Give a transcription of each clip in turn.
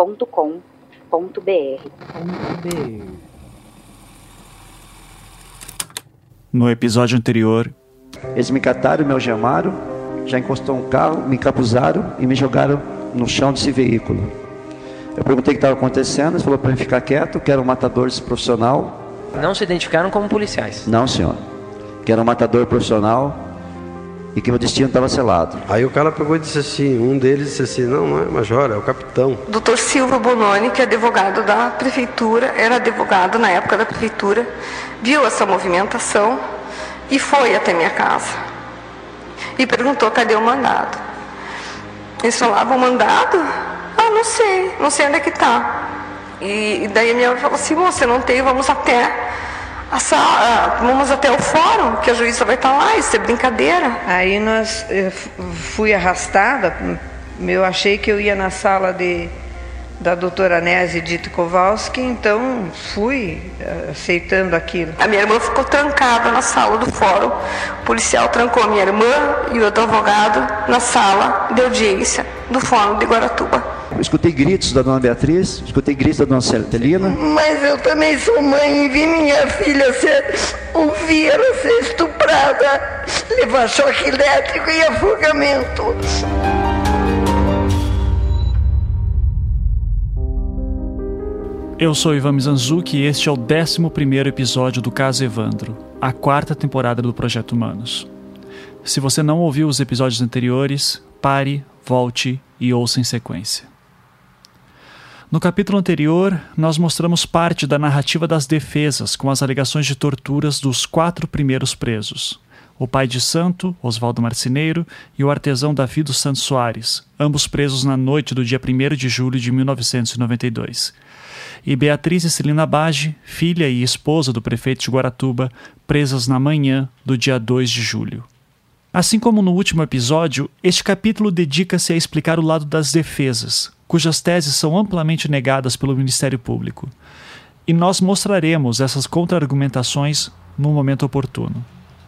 contato@projetohumanos.com.br. No episódio anterior, eles me cataram, me algemaram, já encostou um carro, me encapuzaram e me jogaram no chão desse veículo. Eu perguntei o que estava acontecendo, ele falou para mim ficar quieto, que era um matador profissional. Não se identificaram como policiais? Não, senhor. Que era um matador profissional e que meu destino estava selado. Aí o cara pegou e disse assim, um deles disse assim, não, não é major, é o capitão. Doutor Silva Bononi, que é advogado da prefeitura, era advogado na época da prefeitura, viu essa movimentação e foi até minha casa. E perguntou cadê o mandado. Eles falavam, mandado? Ah, não sei, não sei onde é que está. E, e daí a minha mãe falou assim, você não tem, vamos até vamos até o fórum, que a juíza vai estar lá, isso é brincadeira. Aí nós eu fui arrastada, eu achei que eu ia na sala de da doutora Nézia Dito Kowalski, então fui eh, aceitando aquilo. A minha irmã ficou trancada na sala do fórum. O policial trancou a minha irmã e o outro advogado na sala de audiência do fórum de Guaratuba. Eu escutei gritos da dona Beatriz, escutei gritos da dona Celina. Mas eu também sou mãe e vi minha filha ser, ouvir ela ser estuprada, levar choque elétrico e afogamento. Eu sou Ivan Mizanzuki e este é o 11 episódio do Caso Evandro, a quarta temporada do Projeto Humanos. Se você não ouviu os episódios anteriores, pare, volte e ouça em sequência. No capítulo anterior, nós mostramos parte da narrativa das defesas com as alegações de torturas dos quatro primeiros presos: o pai de santo, Oswaldo Marcineiro, e o artesão Davi dos Santos Soares, ambos presos na noite do dia 1 de julho de 1992 e Beatriz e Celina Bage, filha e esposa do prefeito de Guaratuba, presas na manhã do dia 2 de julho. Assim como no último episódio, este capítulo dedica-se a explicar o lado das defesas, cujas teses são amplamente negadas pelo Ministério Público. E nós mostraremos essas contra-argumentações no momento oportuno.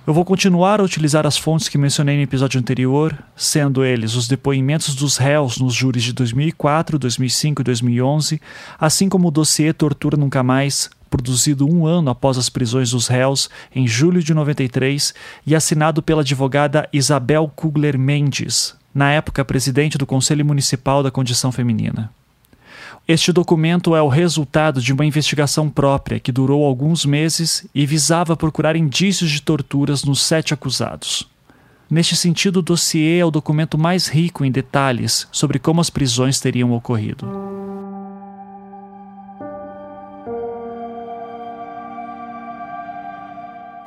Eu vou continuar a utilizar as fontes que mencionei no episódio anterior, sendo eles os depoimentos dos réus nos júris de 2004, 2005 e 2011, assim como o dossiê Tortura Nunca Mais, produzido um ano após as prisões dos réus, em julho de 93, e assinado pela advogada Isabel Kugler Mendes, na época presidente do Conselho Municipal da Condição Feminina. Este documento é o resultado de uma investigação própria que durou alguns meses e visava procurar indícios de torturas nos sete acusados. Neste sentido, o dossiê é o documento mais rico em detalhes sobre como as prisões teriam ocorrido.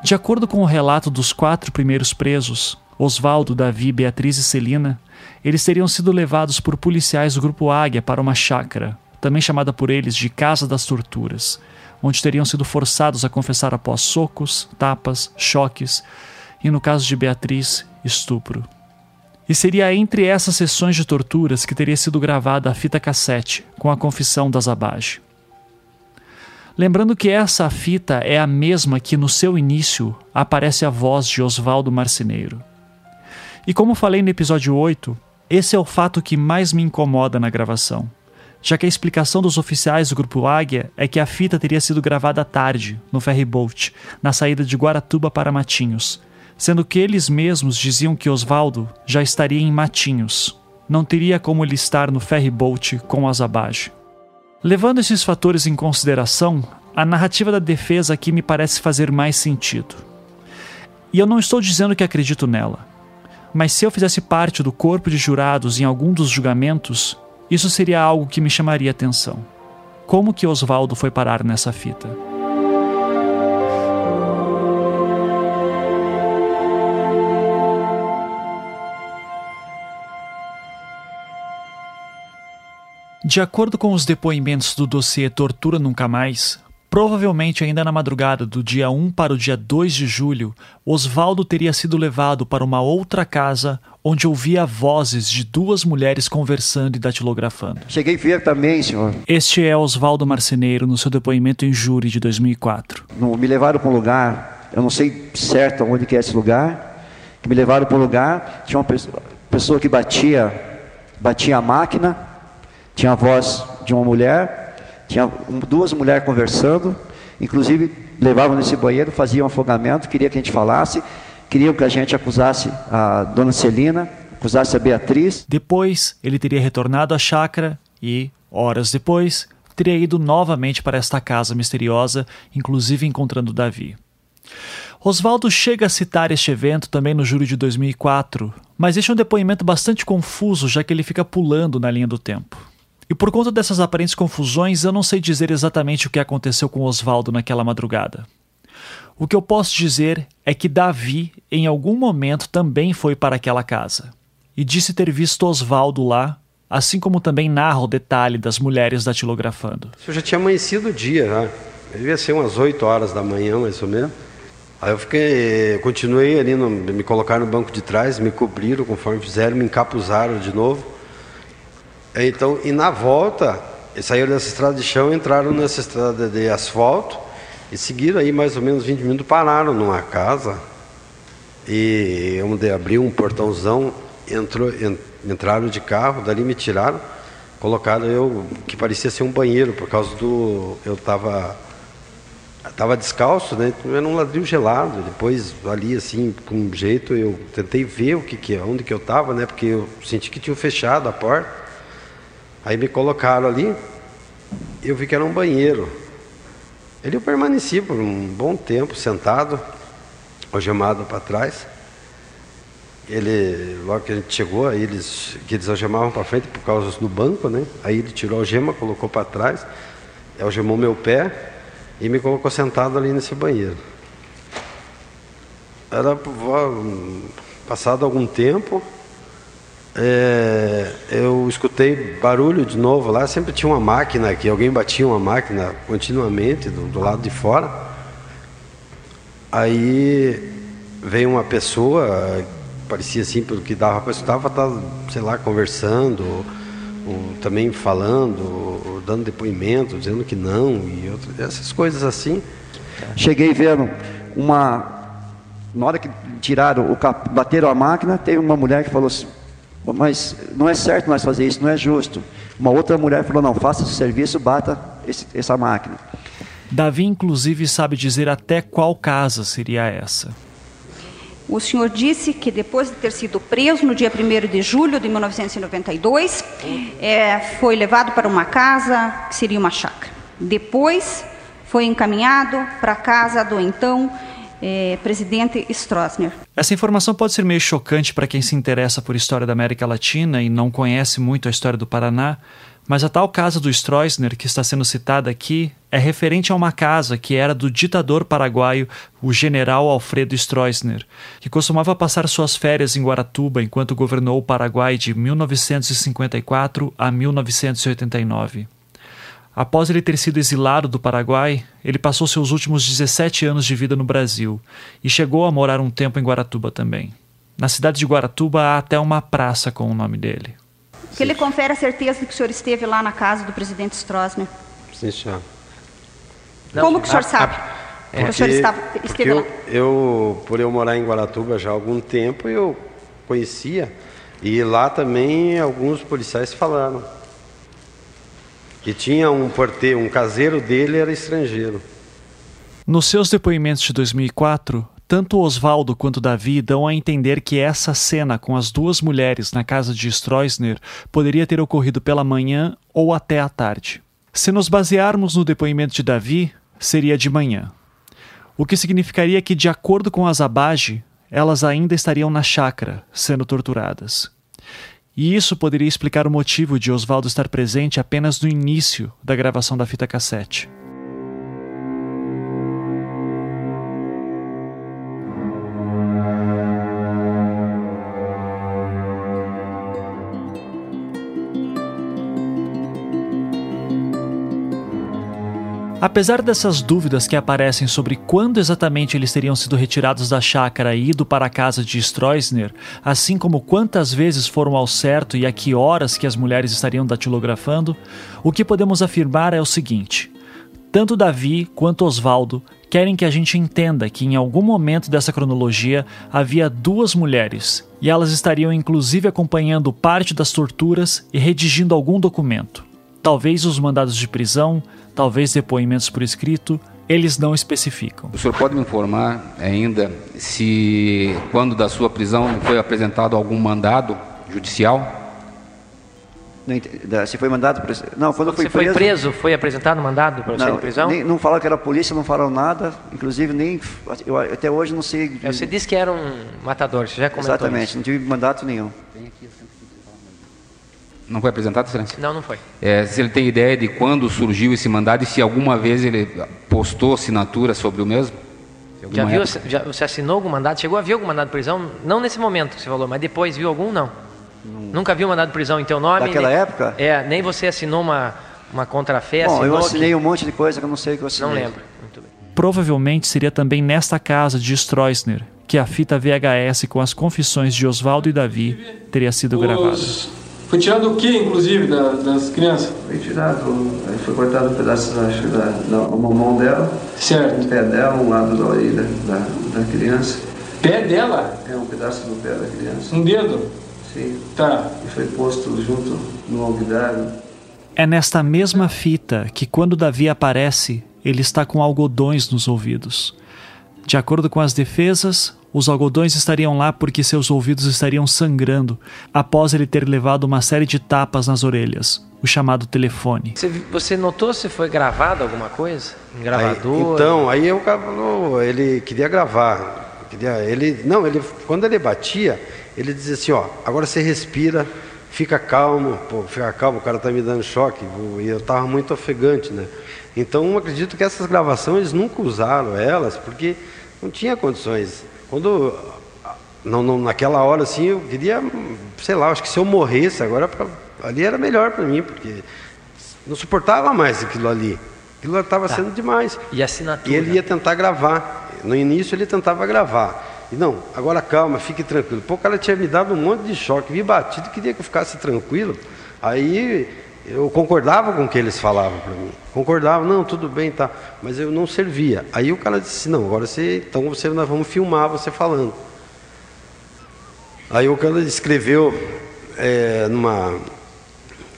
De acordo com o relato dos quatro primeiros presos, Oswaldo, Davi, Beatriz e Celina, eles teriam sido levados por policiais do Grupo Águia para uma chácara, também chamada por eles de Casa das Torturas, onde teriam sido forçados a confessar após socos, tapas, choques e, no caso de Beatriz, estupro. E seria entre essas sessões de torturas que teria sido gravada a fita cassete com a confissão das Abage. Lembrando que essa fita é a mesma que no seu início aparece a voz de Oswaldo Marceneiro. E como falei no episódio 8, esse é o fato que mais me incomoda na gravação já que a explicação dos oficiais do Grupo Águia é que a fita teria sido gravada à tarde, no ferryboat, na saída de Guaratuba para Matinhos, sendo que eles mesmos diziam que Osvaldo já estaria em Matinhos. Não teria como ele estar no ferryboat com as Abage. Levando esses fatores em consideração, a narrativa da defesa aqui me parece fazer mais sentido. E eu não estou dizendo que acredito nela, mas se eu fizesse parte do corpo de jurados em algum dos julgamentos, isso seria algo que me chamaria atenção. Como que Oswaldo foi parar nessa fita? De acordo com os depoimentos do dossiê Tortura Nunca Mais, provavelmente ainda na madrugada do dia 1 para o dia 2 de julho, Osvaldo teria sido levado para uma outra casa onde ouvia vozes de duas mulheres conversando e datilografando. Cheguei a ver também, senhor. Este é Osvaldo Marceneiro no seu depoimento em júri de 2004. No, me levaram para um lugar, eu não sei certo onde que é esse lugar, que me levaram para um lugar, tinha uma pessoa, pessoa que batia, batia a máquina, tinha a voz de uma mulher, tinha duas mulheres conversando, inclusive levavam nesse banheiro, faziam afogamento, queria que a gente falasse, queriam que a gente acusasse a dona Celina, acusasse a Beatriz. Depois, ele teria retornado à chácara e, horas depois, teria ido novamente para esta casa misteriosa, inclusive encontrando Davi. Oswaldo chega a citar este evento também no júri de 2004, mas este é um depoimento bastante confuso, já que ele fica pulando na linha do tempo. E por conta dessas aparentes confusões, eu não sei dizer exatamente o que aconteceu com Oswaldo naquela madrugada. O que eu posso dizer é que Davi, em algum momento, também foi para aquela casa e disse ter visto Oswaldo lá, assim como também narra o detalhe das mulheres datilografando. Eu já tinha amanhecido o dia, já. Devia ser umas 8 horas da manhã, mais ou menos. Aí eu fiquei, continuei ali, no, me colocaram no banco de trás, me cobriram conforme fizeram, me encapuzaram de novo. Então, e na volta, saíram dessa estrada de chão, entraram nessa estrada de asfalto e seguiram aí mais ou menos 20 minutos, pararam numa casa e onde abriu um portãozão, entrou, entraram de carro, dali me tiraram, colocaram eu, que parecia ser um banheiro, por causa do. Eu estava tava descalço, né? Então era um ladrilho gelado. Depois ali assim, com um jeito, eu tentei ver o que que é, onde que eu estava, né? Porque eu senti que tinham fechado a porta. Aí me colocaram ali, eu vi que era um banheiro. Ele eu permaneci por um bom tempo sentado, algemado para trás. Ele, logo que a gente chegou, aí eles, que eles algemavam para frente por causa do banco, né? Aí ele tirou a algema, colocou para trás, algemou meu pé e me colocou sentado ali nesse banheiro. Era passado algum tempo, é, eu escutei barulho de novo lá, sempre tinha uma máquina aqui, alguém batia uma máquina continuamente do, do lado de fora. Aí veio uma pessoa, parecia assim, pelo que dava para estava, sei lá, conversando, ou, também falando, ou dando depoimento, dizendo que não, e outras, essas coisas assim. Cheguei vendo uma. Na hora que tiraram o bateram a máquina, teve uma mulher que falou assim mas não é certo nós fazer isso, não é justo. Uma outra mulher falou: não, faça esse serviço, bata esse, essa máquina. Davi, inclusive, sabe dizer até qual casa seria essa. O senhor disse que depois de ter sido preso no dia 1 de julho de 1992, é, foi levado para uma casa que seria uma chácara. Depois foi encaminhado para a casa do então é, presidente Stroessner. Essa informação pode ser meio chocante para quem se interessa por história da América Latina e não conhece muito a história do Paraná, mas a tal casa do Stroessner que está sendo citada aqui é referente a uma casa que era do ditador paraguaio, o general Alfredo Stroessner, que costumava passar suas férias em Guaratuba enquanto governou o Paraguai de 1954 a 1989. Após ele ter sido exilado do Paraguai, ele passou seus últimos 17 anos de vida no Brasil e chegou a morar um tempo em Guaratuba também. Na cidade de Guaratuba há até uma praça com o nome dele. Que ele confere a certeza de que o senhor esteve lá na casa do presidente Stroessner. Sim, senhor. Como que o senhor a, sabe? A, é, o senhor estava, esteve eu, lá? Eu, por eu morar em Guaratuba já há algum tempo, eu conhecia. E lá também alguns policiais falaram que tinha um porteiro, um caseiro dele era estrangeiro. Nos seus depoimentos de 2004, tanto Oswaldo quanto Davi dão a entender que essa cena com as duas mulheres na casa de Stroessner poderia ter ocorrido pela manhã ou até à tarde. Se nos basearmos no depoimento de Davi, seria de manhã. O que significaria que, de acordo com as Abage, elas ainda estariam na chácara, sendo torturadas. E isso poderia explicar o motivo de Oswaldo estar presente apenas no início da gravação da fita cassete. Apesar dessas dúvidas que aparecem sobre quando exatamente eles teriam sido retirados da chácara e ido para a casa de Stroessner, assim como quantas vezes foram ao certo e a que horas que as mulheres estariam datilografando, o que podemos afirmar é o seguinte: tanto Davi quanto Osvaldo querem que a gente entenda que em algum momento dessa cronologia havia duas mulheres e elas estariam inclusive acompanhando parte das torturas e redigindo algum documento. Talvez os mandados de prisão, talvez depoimentos por escrito, eles não especificam. O senhor pode me informar ainda se, quando da sua prisão, foi apresentado algum mandado judicial? Se foi mandado Não, quando, foi você preso. foi preso, foi apresentado mandado para você de prisão? Nem, não falaram que era polícia, não falaram nada. Inclusive, nem. Eu, até hoje não sei. É, você disse que era um matador, você já comentou Exatamente, isso. não tive mandato nenhum. Não foi apresentado, excelência? Não, não foi. É, se ele tem ideia de quando surgiu esse mandado e se alguma vez ele postou assinatura sobre o mesmo? Já viu, já, você assinou algum mandado? Chegou a ver algum mandado de prisão? Não nesse momento que você falou, mas depois viu algum? Não. Hum. Nunca viu mandado de prisão em teu nome? Naquela nem, época? É, nem você assinou uma, uma contrafé? Bom, eu assinei que... um monte de coisa que eu não sei que eu assinei. Não lembro. Muito bem. Provavelmente seria também nesta casa de Stroessner que a fita VHS com as confissões de Oswaldo e Davi teria sido Os... gravada. Foi tirado o que, inclusive, da, das crianças? Foi tirado, foi cortado um pedaço acho, da, da uma mão dela, certo. um pé dela, um lado da orelha da, da criança. Pé dela? É, um pedaço do pé da criança. Um dedo? Sim. Tá. E foi posto junto no alvidário. É nesta mesma fita que quando Davi aparece, ele está com algodões nos ouvidos. De acordo com as defesas, os algodões estariam lá porque seus ouvidos estariam sangrando após ele ter levado uma série de tapas nas orelhas, o chamado telefone. Você, você notou se foi gravado alguma coisa? Em gravador? Aí, então, aí eu ele queria gravar. Queria, ele, não, ele, quando ele batia, ele dizia assim, ó, agora você respira, fica calmo, pô, fica calmo, o cara tá me dando choque, e eu tava muito ofegante, né? Então, eu acredito que essas gravações nunca usaram elas, porque não tinha condições. Quando não, não, naquela hora assim, eu queria, sei lá, acho que se eu morresse agora pra, ali era melhor para mim, porque não suportava mais aquilo ali. Aquilo estava tá. sendo demais. E assinatura? E ele ia tentar gravar. No início ele tentava gravar. E não, agora calma, fique tranquilo. Pô, o cara tinha me dado um monte de choque, vi batido, queria que eu ficasse tranquilo. Aí eu concordava com o que eles falavam para mim. Concordava, não, tudo bem, tá. Mas eu não servia. Aí o cara disse, não, agora você, então você, nós vamos filmar você falando. Aí o cara escreveu é, numa,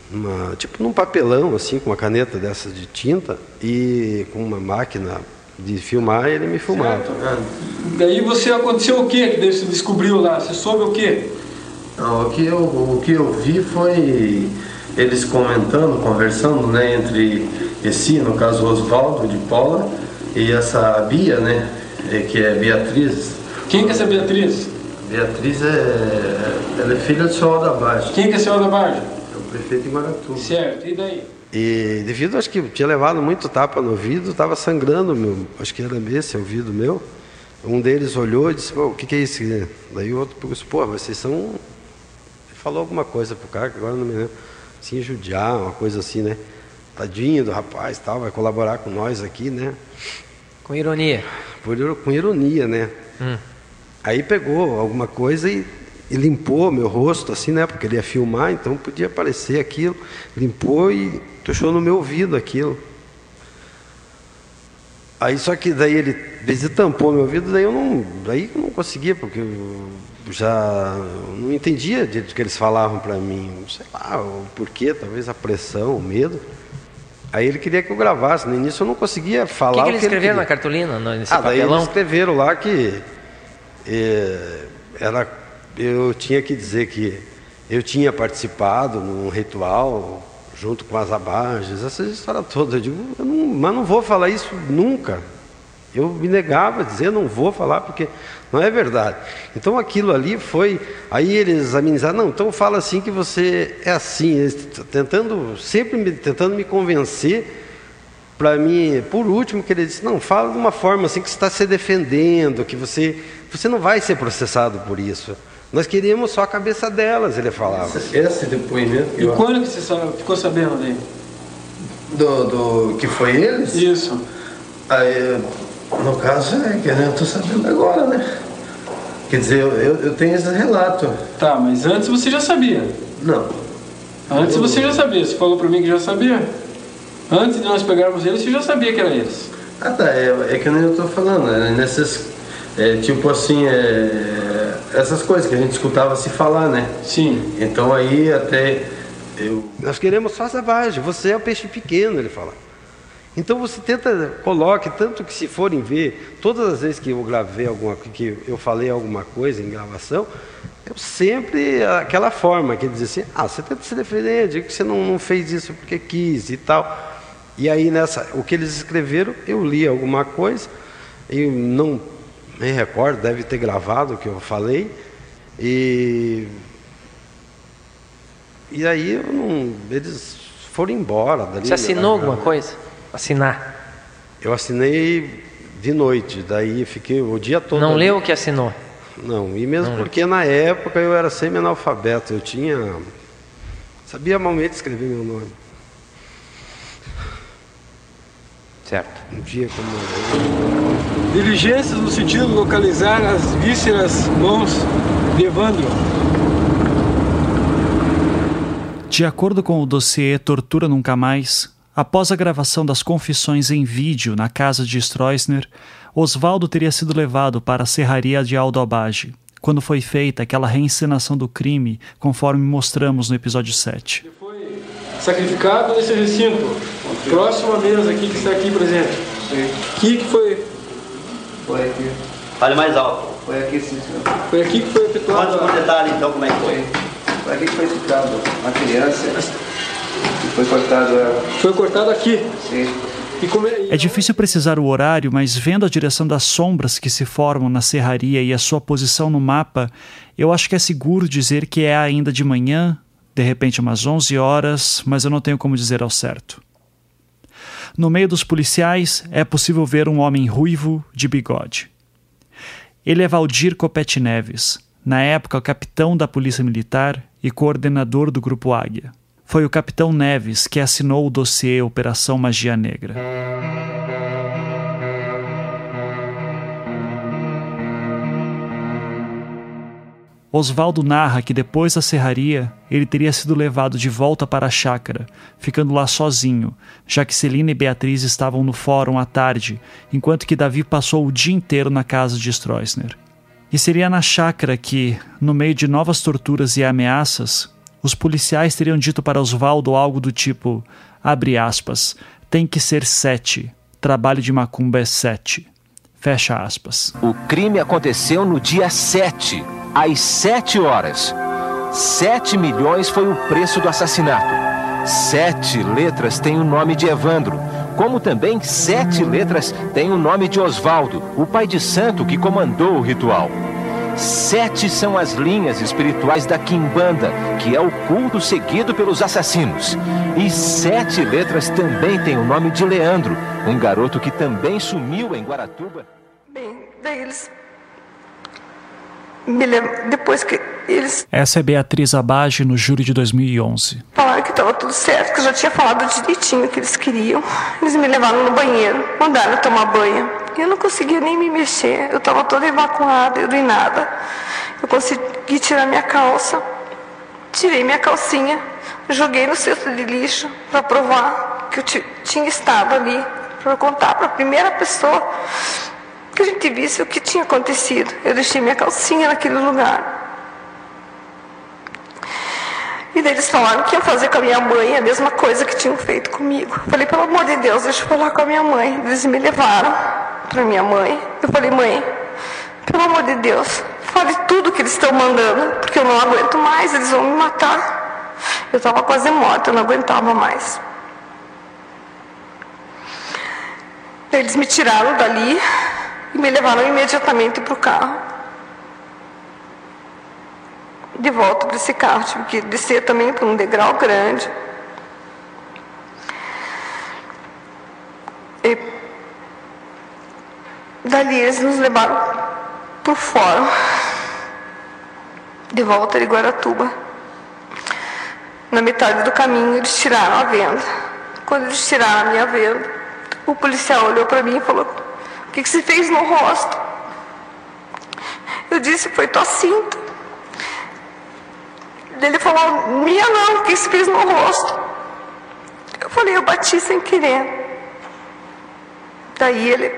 numa, tipo num papelão, assim, com uma caneta dessas de tinta e com uma máquina de filmar, ele me filmava. Certo. Daí você aconteceu o que que você descobriu lá? Você soube o que? Não, o que eu, o que eu vi foi eles comentando, conversando, né, entre esse, no caso Oswaldo de Paula, e essa Bia, né, que é Beatriz. Quem que é essa Beatriz? Beatriz é, ela é filha do senhor da. Quem que é o senhor da? É o prefeito de Guaratuba. Certo, e daí? E devido, acho que tinha levado muito tapa no ouvido, estava sangrando, meu, acho que era esse ouvido meu. Um deles olhou e disse, o que, que é isso? Daí o outro disse, pô, mas vocês são... Ele falou alguma coisa pro cara, que agora não me lembro assim, judiar, uma coisa assim, né? Tadinho do rapaz, tal, vai colaborar com nós aqui, né? Com ironia. Por, com ironia, né? Hum. Aí pegou alguma coisa e, e, limpou meu rosto, assim, né? Porque ele ia filmar, então podia aparecer aquilo. Limpou e tuchou no meu ouvido aquilo. Aí só que daí ele, ele tampou meu ouvido, daí eu não, daí eu não conseguia, porque eu já não entendia de que eles falavam para mim, sei lá, o porquê, talvez a pressão, o medo. Aí ele queria que eu gravasse, no início eu não conseguia falar. O que, que, eles escreveram na cartolina, nesse ah, papelão? daí eles escreveram lá que eh, era, eu tinha que dizer que eu tinha participado num ritual junto com as abages, essa história toda. Eu digo, eu não, mas não vou falar isso nunca. Eu me negava a dizer, não vou falar, porque não é verdade. Então aquilo ali foi. Aí eles amenizaram, não, então fala assim que você é assim, tentando, sempre me, tentando me convencer para mim, por último, que ele disse, não, fala de uma forma assim que você está se defendendo, que você, você não vai ser processado por isso. Nós queríamos só a cabeça delas, ele falava. Esse depoimento. E quando que você ficou sabendo daí? Do, do que foi eles? Isso. Aí, no caso, é que eu tô sabendo agora, né? Quer dizer, eu, eu, eu tenho esse relato. Tá, mas antes você já sabia? Não. Antes você já sabia, você falou pra mim que já sabia. Antes de nós pegarmos eles, você já sabia que era eles. Ah tá, é, é que nem eu tô falando, é nessas. É, tipo assim, é, essas coisas que a gente escutava se falar, né? Sim. Então aí até eu. Nós queremos só vagem, você é o peixe pequeno, ele fala. Então você tenta, coloque, tanto que se forem ver, todas as vezes que eu gravei alguma que eu falei alguma coisa em gravação, eu sempre aquela forma que diz assim, ah, você tenta se defender, diga que você não, não fez isso porque quis e tal. E aí nessa, o que eles escreveram, eu li alguma coisa, e não me recordo, deve ter gravado o que eu falei, e e aí não, eles foram embora dali. Você assinou alguma coisa? Assinar. Eu assinei de noite, daí fiquei o dia todo. Não ali. leu o que assinou? Não, e mesmo Não porque leu. na época eu era semi-analfabeto, eu tinha. Sabia malmente escrever meu nome. Certo. Um dia como. Diligências no sentido de localizar as vísceras mãos de Evandro. De acordo com o dossiê Tortura Nunca Mais, Após a gravação das confissões em vídeo na casa de Stroessner, Oswaldo teria sido levado para a serraria de Aldo Abage, quando foi feita aquela reencenação do crime, conforme mostramos no episódio 7. Ele foi sacrificado nesse recinto, próximo à mesa aqui que está aqui presente. Aqui que foi. Foi aqui. Fale mais alto. Foi aqui, sim, senhor. Foi aqui que foi efetuado. Conte com detalhe, então, como é que foi. Foi aqui que foi citado uma criança foi cortado ela. Foi cortado aqui? Sim. É... é difícil precisar o horário, mas vendo a direção das sombras que se formam na serraria e a sua posição no mapa, eu acho que é seguro dizer que é ainda de manhã, de repente umas 11 horas, mas eu não tenho como dizer ao certo. No meio dos policiais, é possível ver um homem ruivo de bigode. Ele é Valdir Copete Neves, na época capitão da Polícia Militar e coordenador do Grupo Águia foi o capitão Neves que assinou o dossiê Operação Magia Negra. Oswaldo narra que depois da serraria, ele teria sido levado de volta para a chácara, ficando lá sozinho, já que Celina e Beatriz estavam no fórum à tarde, enquanto que Davi passou o dia inteiro na casa de Stroessner. E seria na chácara que, no meio de novas torturas e ameaças, os policiais teriam dito para Oswaldo algo do tipo: abre aspas, tem que ser sete. Trabalho de macumba é sete. Fecha aspas. O crime aconteceu no dia 7, às 7 horas. 7 milhões foi o preço do assassinato. Sete letras têm o nome de Evandro, como também sete letras têm o nome de Oswaldo, o pai de santo que comandou o ritual. Sete são as linhas espirituais da Quimbanda, que é o culto seguido pelos assassinos. E sete letras também têm o nome de Leandro, um garoto que também sumiu em Guaratuba. Bem, daí eles me lembram, depois que eles... Essa é Beatriz Abage no júri de 2011. Falaram que estava tudo certo, que eu já tinha falado direitinho o que eles queriam. Eles me levaram no banheiro, mandaram tomar banho. Eu não conseguia nem me mexer, eu estava toda evacuada, eu nada. Eu consegui tirar minha calça, tirei minha calcinha, joguei no cesto de lixo para provar que eu tinha estado ali, para contar para a primeira pessoa que a gente visse o que tinha acontecido. Eu deixei minha calcinha naquele lugar. E daí eles falaram que iam fazer com a minha mãe a mesma coisa que tinham feito comigo. Falei, pelo amor de Deus, deixa eu falar com a minha mãe. Eles me levaram para minha mãe. Eu falei, mãe, pelo amor de Deus, fale tudo que eles estão mandando, porque eu não aguento mais, eles vão me matar. Eu estava quase morta, eu não aguentava mais. Eles me tiraram dali e me levaram imediatamente para o carro. De volta para esse carro, tive que descer também para um degrau grande. E Dali eles nos levaram por fora, de volta de Guaratuba. Na metade do caminho eles tiraram a venda, Quando eles tiraram a minha venda, o policial olhou para mim e falou: O que, que você fez no rosto? Eu disse: Foi tua cinta. Ele falou: Minha não, o que você fez no rosto? Eu falei: Eu bati sem querer. Daí ele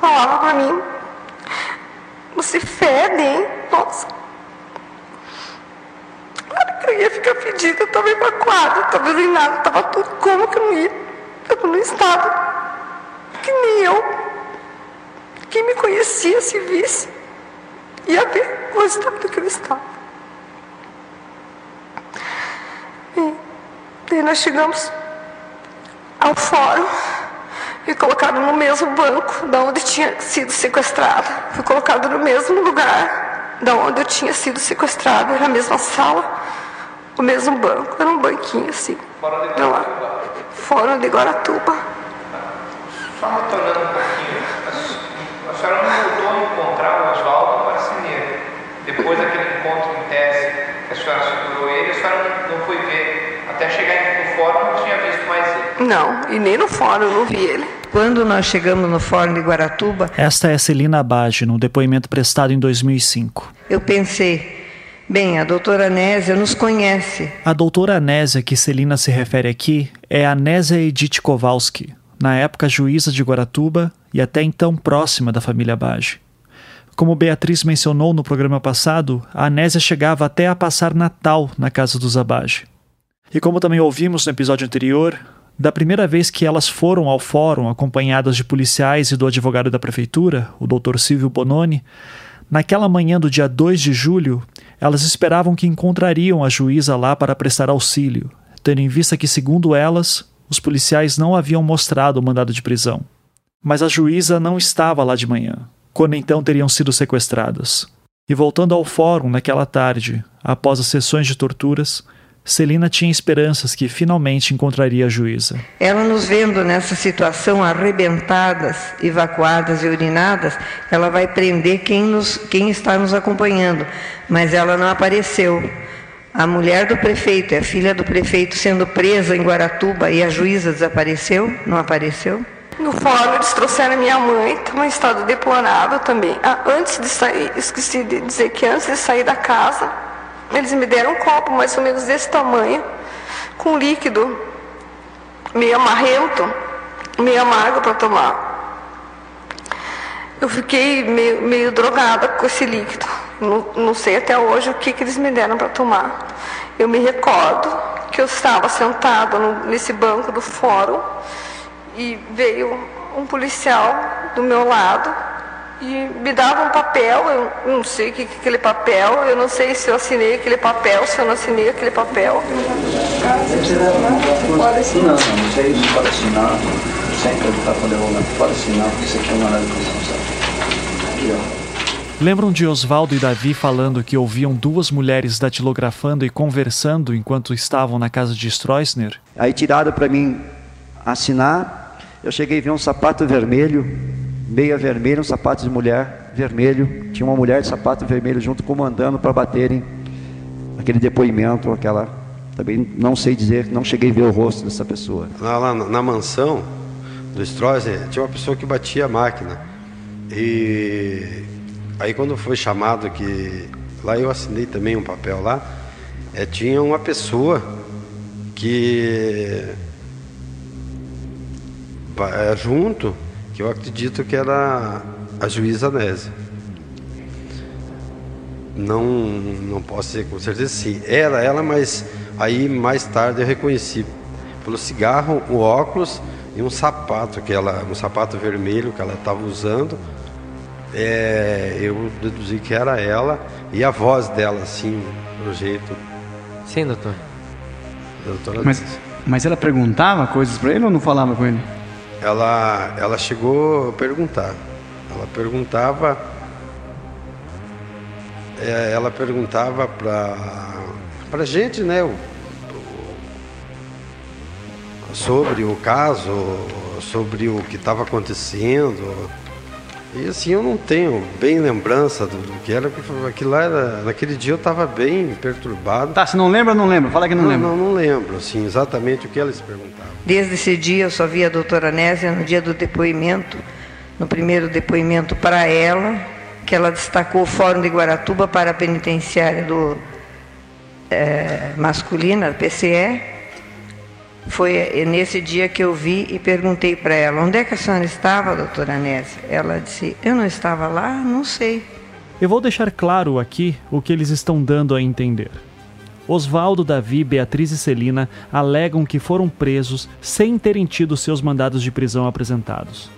falava para mim: Você fede, hein? Nossa. Claro que eu ia ficar fedida, eu estava evacuada, estava urinada, estava tudo. Como que eu não ia? Estava no estado que nem eu. Quem me conhecia se visse, ia ver o estado que eu estava. E daí nós chegamos ao fórum e colocado no mesmo banco da onde tinha sido sequestrada. Fui colocado no mesmo lugar da onde eu tinha sido sequestrada, era a mesma sala, o mesmo banco, era um banquinho assim. Fora de Guaratuba. Fora de Guaratuba. Só retornando um pouquinho, a senhora não voltou a encontrar o Oswaldo Marceneiro. Depois daquele encontro em tese que a senhora segurou ele, a senhora não foi ver. Até chegar no fórum não tinha visto mais ele. Não, e nem no fórum eu não vi ele. Quando nós chegamos no Fórum de Guaratuba, Esta é Celina Abage, num depoimento prestado em 2005. eu pensei, bem, a doutora Nésia nos conhece. A doutora Anésia que Celina se refere aqui é Anésia Edith Kowalski, na época juíza de Guaratuba e até então próxima da família Abage. Como Beatriz mencionou no programa passado, a Anésia chegava até a passar Natal na casa dos Abage. E como também ouvimos no episódio anterior, da primeira vez que elas foram ao fórum acompanhadas de policiais e do advogado da prefeitura, o Dr. Silvio Bononi, naquela manhã do dia 2 de julho, elas esperavam que encontrariam a juíza lá para prestar auxílio, tendo em vista que, segundo elas, os policiais não haviam mostrado o mandado de prisão. Mas a juíza não estava lá de manhã, quando então teriam sido sequestradas. E voltando ao fórum naquela tarde, após as sessões de torturas, Celina tinha esperanças que finalmente encontraria a juíza. Ela nos vendo nessa situação arrebentadas, evacuadas e urinadas, ela vai prender quem, nos, quem está nos acompanhando, mas ela não apareceu. A mulher do prefeito, é a filha do prefeito, sendo presa em Guaratuba e a juíza desapareceu? Não apareceu? No fórum eles trouxeram minha mãe, estava em estado deplorável também. Ah, antes de sair, esqueci de dizer que antes de sair da casa, eles me deram um copo mais ou menos desse tamanho, com líquido meio amarrento, meio amargo para tomar. Eu fiquei meio, meio drogada com esse líquido. Não, não sei até hoje o que, que eles me deram para tomar. Eu me recordo que eu estava sentada nesse banco do fórum e veio um policial do meu lado e me dava um papel, eu não sei o que é aquele papel, eu não sei se eu assinei aquele papel, se eu não assinei aquele papel. Pode assinar. Não, não sei, não pode assinar. Sempre está com advogado. Pode assinar, porque isso aqui é uma hora de. Aqui, ó. Lembram de Oswaldo e Davi falando que ouviam duas mulheres datilografando e conversando enquanto estavam na casa de Stroessner? Aí tiraram para mim assinar, eu cheguei a ver um sapato vermelho, meia vermelha, um sapato de mulher vermelho. Tinha uma mulher de sapato vermelho junto comandando para baterem aquele depoimento, aquela. Também não sei dizer, não cheguei a ver o rosto dessa pessoa. Lá, lá na, na mansão do Stroessner, tinha uma pessoa que batia a máquina. E aí quando foi chamado que. Lá eu assinei também um papel lá. É, tinha uma pessoa que. é, junto, que eu acredito que era a juíza Nésia. Não, não posso dizer com certeza sim. Era ela, mas aí mais tarde eu reconheci pelo cigarro, o óculos e um sapato que ela, um sapato vermelho que ela estava usando. É, eu deduzi que era ela e a voz dela, assim, do jeito. Sim, doutor. Doutora Mas, mas ela perguntava coisas para ele ou não falava com ele? ela, ela chegou a perguntar. Ela perguntava. é, ela perguntava para para gente, né, o- o- sobre o caso, sobre o que estava acontecendo. E assim, eu não tenho bem lembrança do, do que era, porque aquilo lá era, naquele dia eu estava bem perturbado. Tá, se não lembra, não lembra. Fala que não, não lembra. Não, não lembro, assim, exatamente o que eles perguntavam. Desde esse dia eu só vi a doutora Nésia no dia do depoimento, no primeiro depoimento para ela, que ela destacou o Fórum de Guaratuba para a penitenciária do é, masculina, PCE. Foi nesse dia que eu vi e perguntei para ela, onde é que a senhora estava, doutora Nésia? Ela disse, eu não estava lá, não sei. Eu vou deixar claro aqui o que eles estão dando a entender. Oswaldo, Davi, Beatriz e Celina alegam que foram presos sem terem tido seus mandados de prisão apresentados.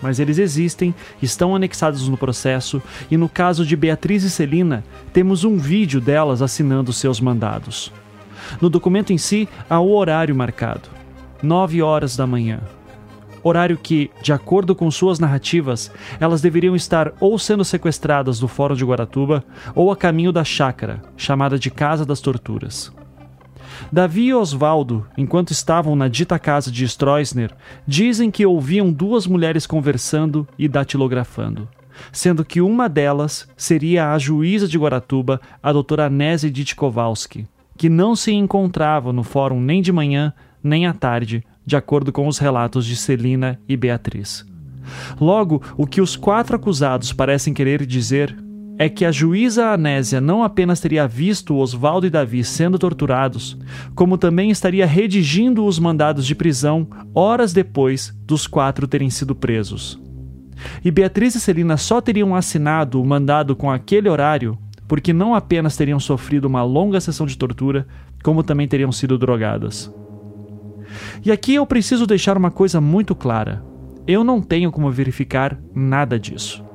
Mas eles existem, estão anexados no processo, e no caso de Beatriz e Celina, temos um vídeo delas assinando seus mandados. No documento em si, há o horário marcado: 9 horas da manhã. Horário que, de acordo com suas narrativas, elas deveriam estar ou sendo sequestradas do Fórum de Guaratuba ou a caminho da chácara, chamada de Casa das Torturas. Davi e Osvaldo, enquanto estavam na dita casa de Stroessner, dizem que ouviam duas mulheres conversando e datilografando, sendo que uma delas seria a juíza de Guaratuba, a doutora Nézia Ditkovalski, que não se encontrava no fórum nem de manhã nem à tarde, de acordo com os relatos de Celina e Beatriz. Logo, o que os quatro acusados parecem querer dizer é que a juíza Anésia não apenas teria visto Oswaldo e Davi sendo torturados, como também estaria redigindo os mandados de prisão horas depois dos quatro terem sido presos. E Beatriz e Celina só teriam assinado o mandado com aquele horário porque não apenas teriam sofrido uma longa sessão de tortura, como também teriam sido drogadas. E aqui eu preciso deixar uma coisa muito clara: eu não tenho como verificar nada disso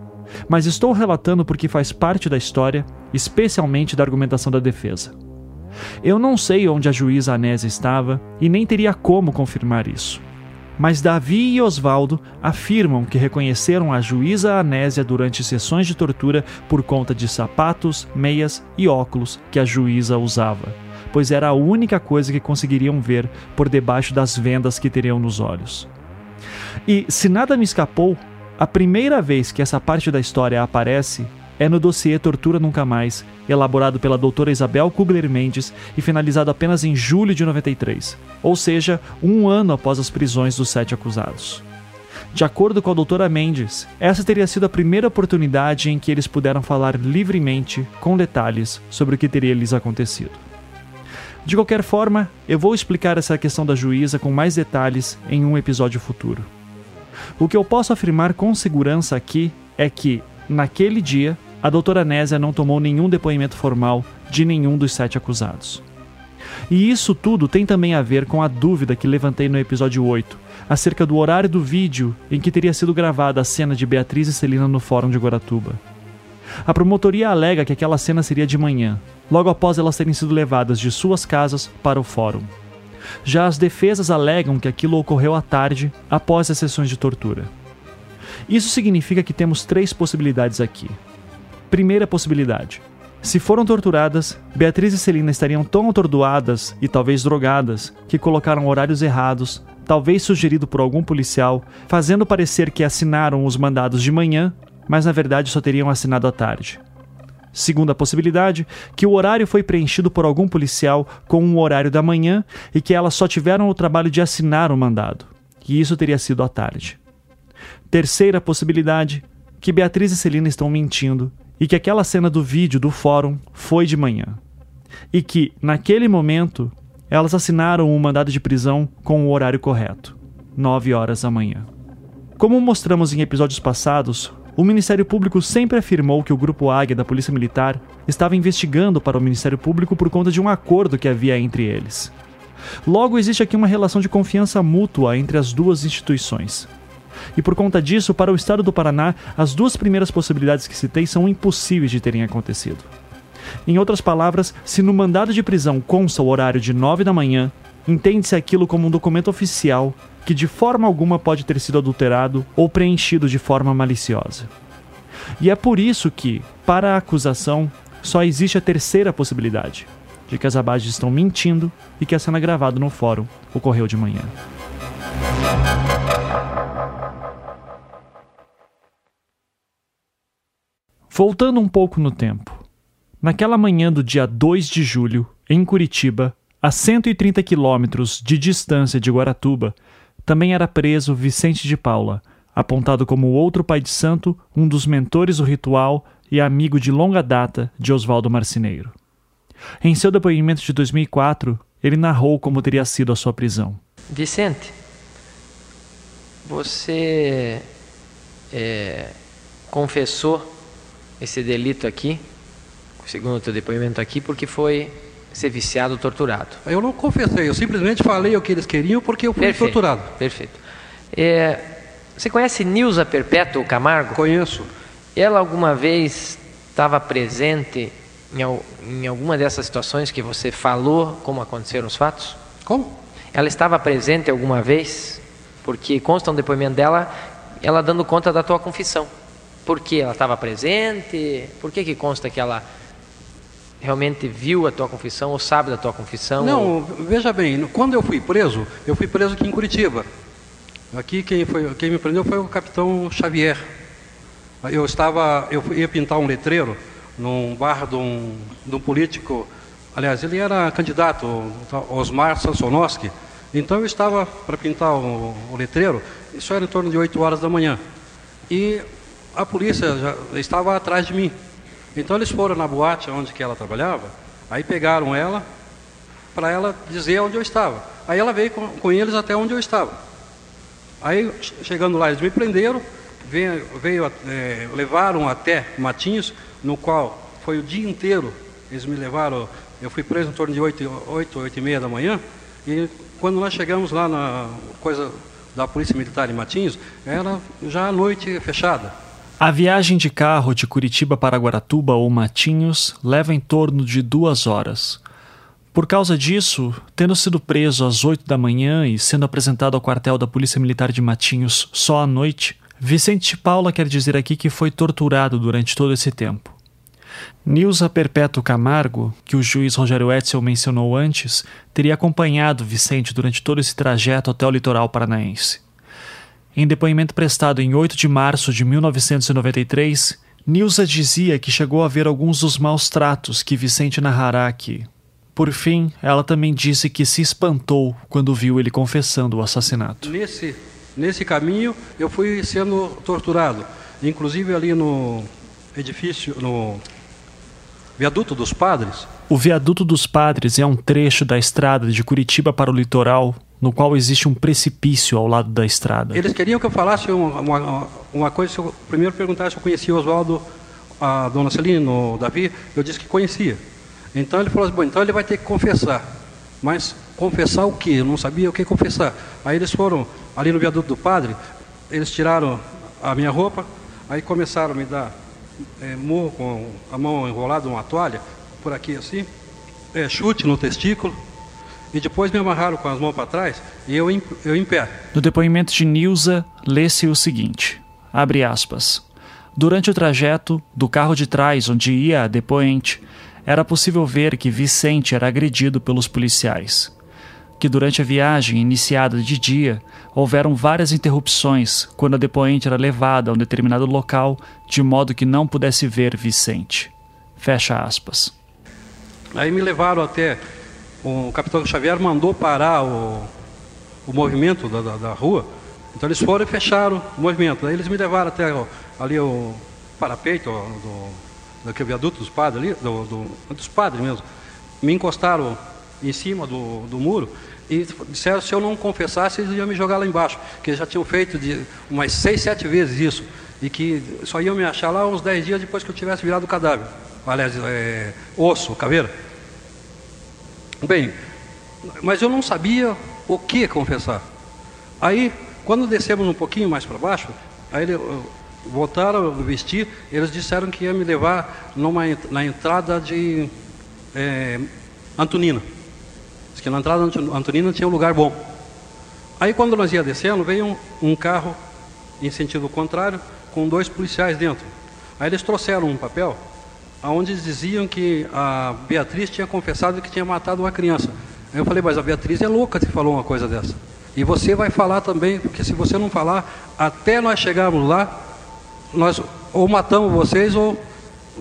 mas estou relatando porque faz parte da história, especialmente da argumentação da defesa. Eu não sei onde a juíza Anésia estava e nem teria como confirmar isso. Mas Davi e Osvaldo afirmam que reconheceram a juíza Anésia durante sessões de tortura por conta de sapatos, meias e óculos que a juíza usava, pois era a única coisa que conseguiriam ver por debaixo das vendas que teriam nos olhos. E, se nada me escapou, a primeira vez que essa parte da história aparece é no dossiê Tortura Nunca Mais, elaborado pela doutora Isabel Kugler Mendes e finalizado apenas em julho de 93, ou seja, um ano após as prisões dos sete acusados. De acordo com a doutora Mendes, essa teria sido a primeira oportunidade em que eles puderam falar livremente, com detalhes, sobre o que teria lhes acontecido. De qualquer forma, eu vou explicar essa questão da juíza com mais detalhes em um episódio futuro. O que eu posso afirmar com segurança aqui é que, naquele dia, a doutora Nésia não tomou nenhum depoimento formal de nenhum dos sete acusados. E isso tudo tem também a ver com a dúvida que levantei no episódio 8, acerca do horário do vídeo em que teria sido gravada a cena de Beatriz e Celina no Fórum de Guaratuba. A promotoria alega que aquela cena seria de manhã, logo após elas terem sido levadas de suas casas para o fórum. Já as defesas alegam que aquilo ocorreu à tarde, após as sessões de tortura. Isso significa que temos três possibilidades aqui. Primeira possibilidade: se foram torturadas, Beatriz e Celina estariam tão atordoadas e talvez drogadas que colocaram horários errados, talvez sugerido por algum policial, fazendo parecer que assinaram os mandados de manhã, mas na verdade só teriam assinado à tarde. Segunda possibilidade, que o horário foi preenchido por algum policial com um horário da manhã e que elas só tiveram o trabalho de assinar o mandado, e isso teria sido à tarde. Terceira possibilidade, que Beatriz e Celina estão mentindo e que aquela cena do vídeo do fórum foi de manhã. E que, naquele momento, elas assinaram o mandado de prisão com o horário correto, 9 horas da manhã. Como mostramos em episódios passados, o Ministério Público sempre afirmou que o Grupo Águia da Polícia Militar estava investigando para o Ministério Público por conta de um acordo que havia entre eles. Logo, existe aqui uma relação de confiança mútua entre as duas instituições. E por conta disso, para o Estado do Paraná, as duas primeiras possibilidades que citei são impossíveis de terem acontecido. Em outras palavras, se no mandado de prisão consta o horário de 9 da manhã, entende-se aquilo como um documento oficial que de forma alguma pode ter sido adulterado ou preenchido de forma maliciosa. E é por isso que, para a acusação, só existe a terceira possibilidade, de que as abages estão mentindo e que a cena gravada no fórum ocorreu de manhã. Voltando um pouco no tempo. Naquela manhã do dia 2 de julho, em Curitiba, a 130 quilômetros de distância de Guaratuba, também era preso Vicente de Paula, apontado como outro pai de santo, um dos mentores do ritual e amigo de longa data de Oswaldo Marcineiro. Em seu depoimento de 2004, ele narrou como teria sido a sua prisão. Vicente, você é, confessou esse delito aqui, segundo o teu depoimento aqui, porque foi ser viciado, torturado. Eu não confessei, eu simplesmente falei o que eles queriam porque eu fui Perfeito, torturado. Perfeito. É, você conhece Nilza Perpétuo Camargo? Conheço. Ela alguma vez estava presente em, em alguma dessas situações que você falou, como aconteceram os fatos? Como? Ela estava presente alguma vez? Porque consta um depoimento dela, ela dando conta da tua confissão. Por que ela estava presente? Por que, que consta que ela realmente viu a tua confissão ou sabe da tua confissão? Não, veja bem, quando eu fui preso, eu fui preso aqui em Curitiba. Aqui quem, foi, quem me prendeu foi o capitão Xavier. Eu estava, eu ia pintar um letreiro num bar de um, de um político, aliás, ele era candidato, Osmar Sansonoski. Então eu estava para pintar o, o letreiro, isso era em torno de 8 horas da manhã. E a polícia já estava atrás de mim. Então eles foram na boate onde que ela trabalhava, aí pegaram ela para ela dizer onde eu estava. Aí ela veio com, com eles até onde eu estava. Aí che- chegando lá eles me prenderam, veio, veio, eh, levaram até Matinhos, no qual foi o dia inteiro. Eles me levaram, eu fui preso em torno de 8, 8, 8 e meia da manhã. E quando nós chegamos lá na coisa da Polícia Militar em Matinhos, era já a noite fechada. A viagem de carro de Curitiba para Guaratuba ou Matinhos leva em torno de duas horas. Por causa disso, tendo sido preso às 8 da manhã e sendo apresentado ao quartel da Polícia Militar de Matinhos só à noite, Vicente Paula quer dizer aqui que foi torturado durante todo esse tempo. Nilza Perpétuo Camargo, que o juiz Rogério Etzel mencionou antes, teria acompanhado Vicente durante todo esse trajeto até o litoral paranaense. Em depoimento prestado em 8 de março de 1993, Nilza dizia que chegou a ver alguns dos maus tratos que Vicente narrará aqui. Por fim, ela também disse que se espantou quando viu ele confessando o assassinato. Nesse, nesse caminho eu fui sendo torturado, inclusive ali no edifício, no viaduto dos padres. O Viaduto dos Padres é um trecho da estrada de Curitiba para o litoral, no qual existe um precipício ao lado da estrada. Eles queriam que eu falasse uma, uma, uma coisa, se eu primeiro perguntasse se eu conhecia Oswaldo, a dona Celino, o Davi, eu disse que conhecia. Então ele falou assim, bom, então ele vai ter que confessar. Mas confessar o quê? Eu não sabia o que confessar. Aí eles foram ali no viaduto do padre, eles tiraram a minha roupa, aí começaram a me dar é, com a mão enrolada numa toalha, por aqui assim, é, chute no testículo, e depois me amarraram com as mãos para trás e eu em, eu em pé. No depoimento de Nilza, lê-se o seguinte: abre aspas. Durante o trajeto do carro de trás onde ia a depoente, era possível ver que Vicente era agredido pelos policiais. Que durante a viagem iniciada de dia, houveram várias interrupções quando a depoente era levada a um determinado local de modo que não pudesse ver Vicente. Fecha aspas. Aí me levaram até. O capitão Xavier mandou parar o, o movimento da, da, da rua. Então eles foram e fecharam o movimento. Aí eles me levaram até o- ali o parapeito ó, do, daquele viaduto dos padres ali, do, do- dos padres mesmo. Me encostaram em cima do, do muro e disseram se eu não confessasse, eles iam me jogar lá embaixo. Que eles já tinham feito de umas seis, sete vezes isso. E que só iam me achar lá uns dez dias depois que eu tivesse virado o cadáver. Aliás, é, osso, caveira. Bem, mas eu não sabia o que confessar. Aí, quando descemos um pouquinho mais para baixo, aí ele, eh, voltaram a vestir, eles disseram que ia me levar numa, na entrada de eh, Antonina. Diz que na entrada de Antonina tinha um lugar bom. Aí quando nós ia descendo, veio um, um carro em sentido contrário, com dois policiais dentro. Aí eles trouxeram um papel onde eles diziam que a Beatriz tinha confessado que tinha matado uma criança. Aí eu falei, mas a Beatriz é louca se falou uma coisa dessa. E você vai falar também, porque se você não falar, até nós chegarmos lá, nós ou matamos vocês ou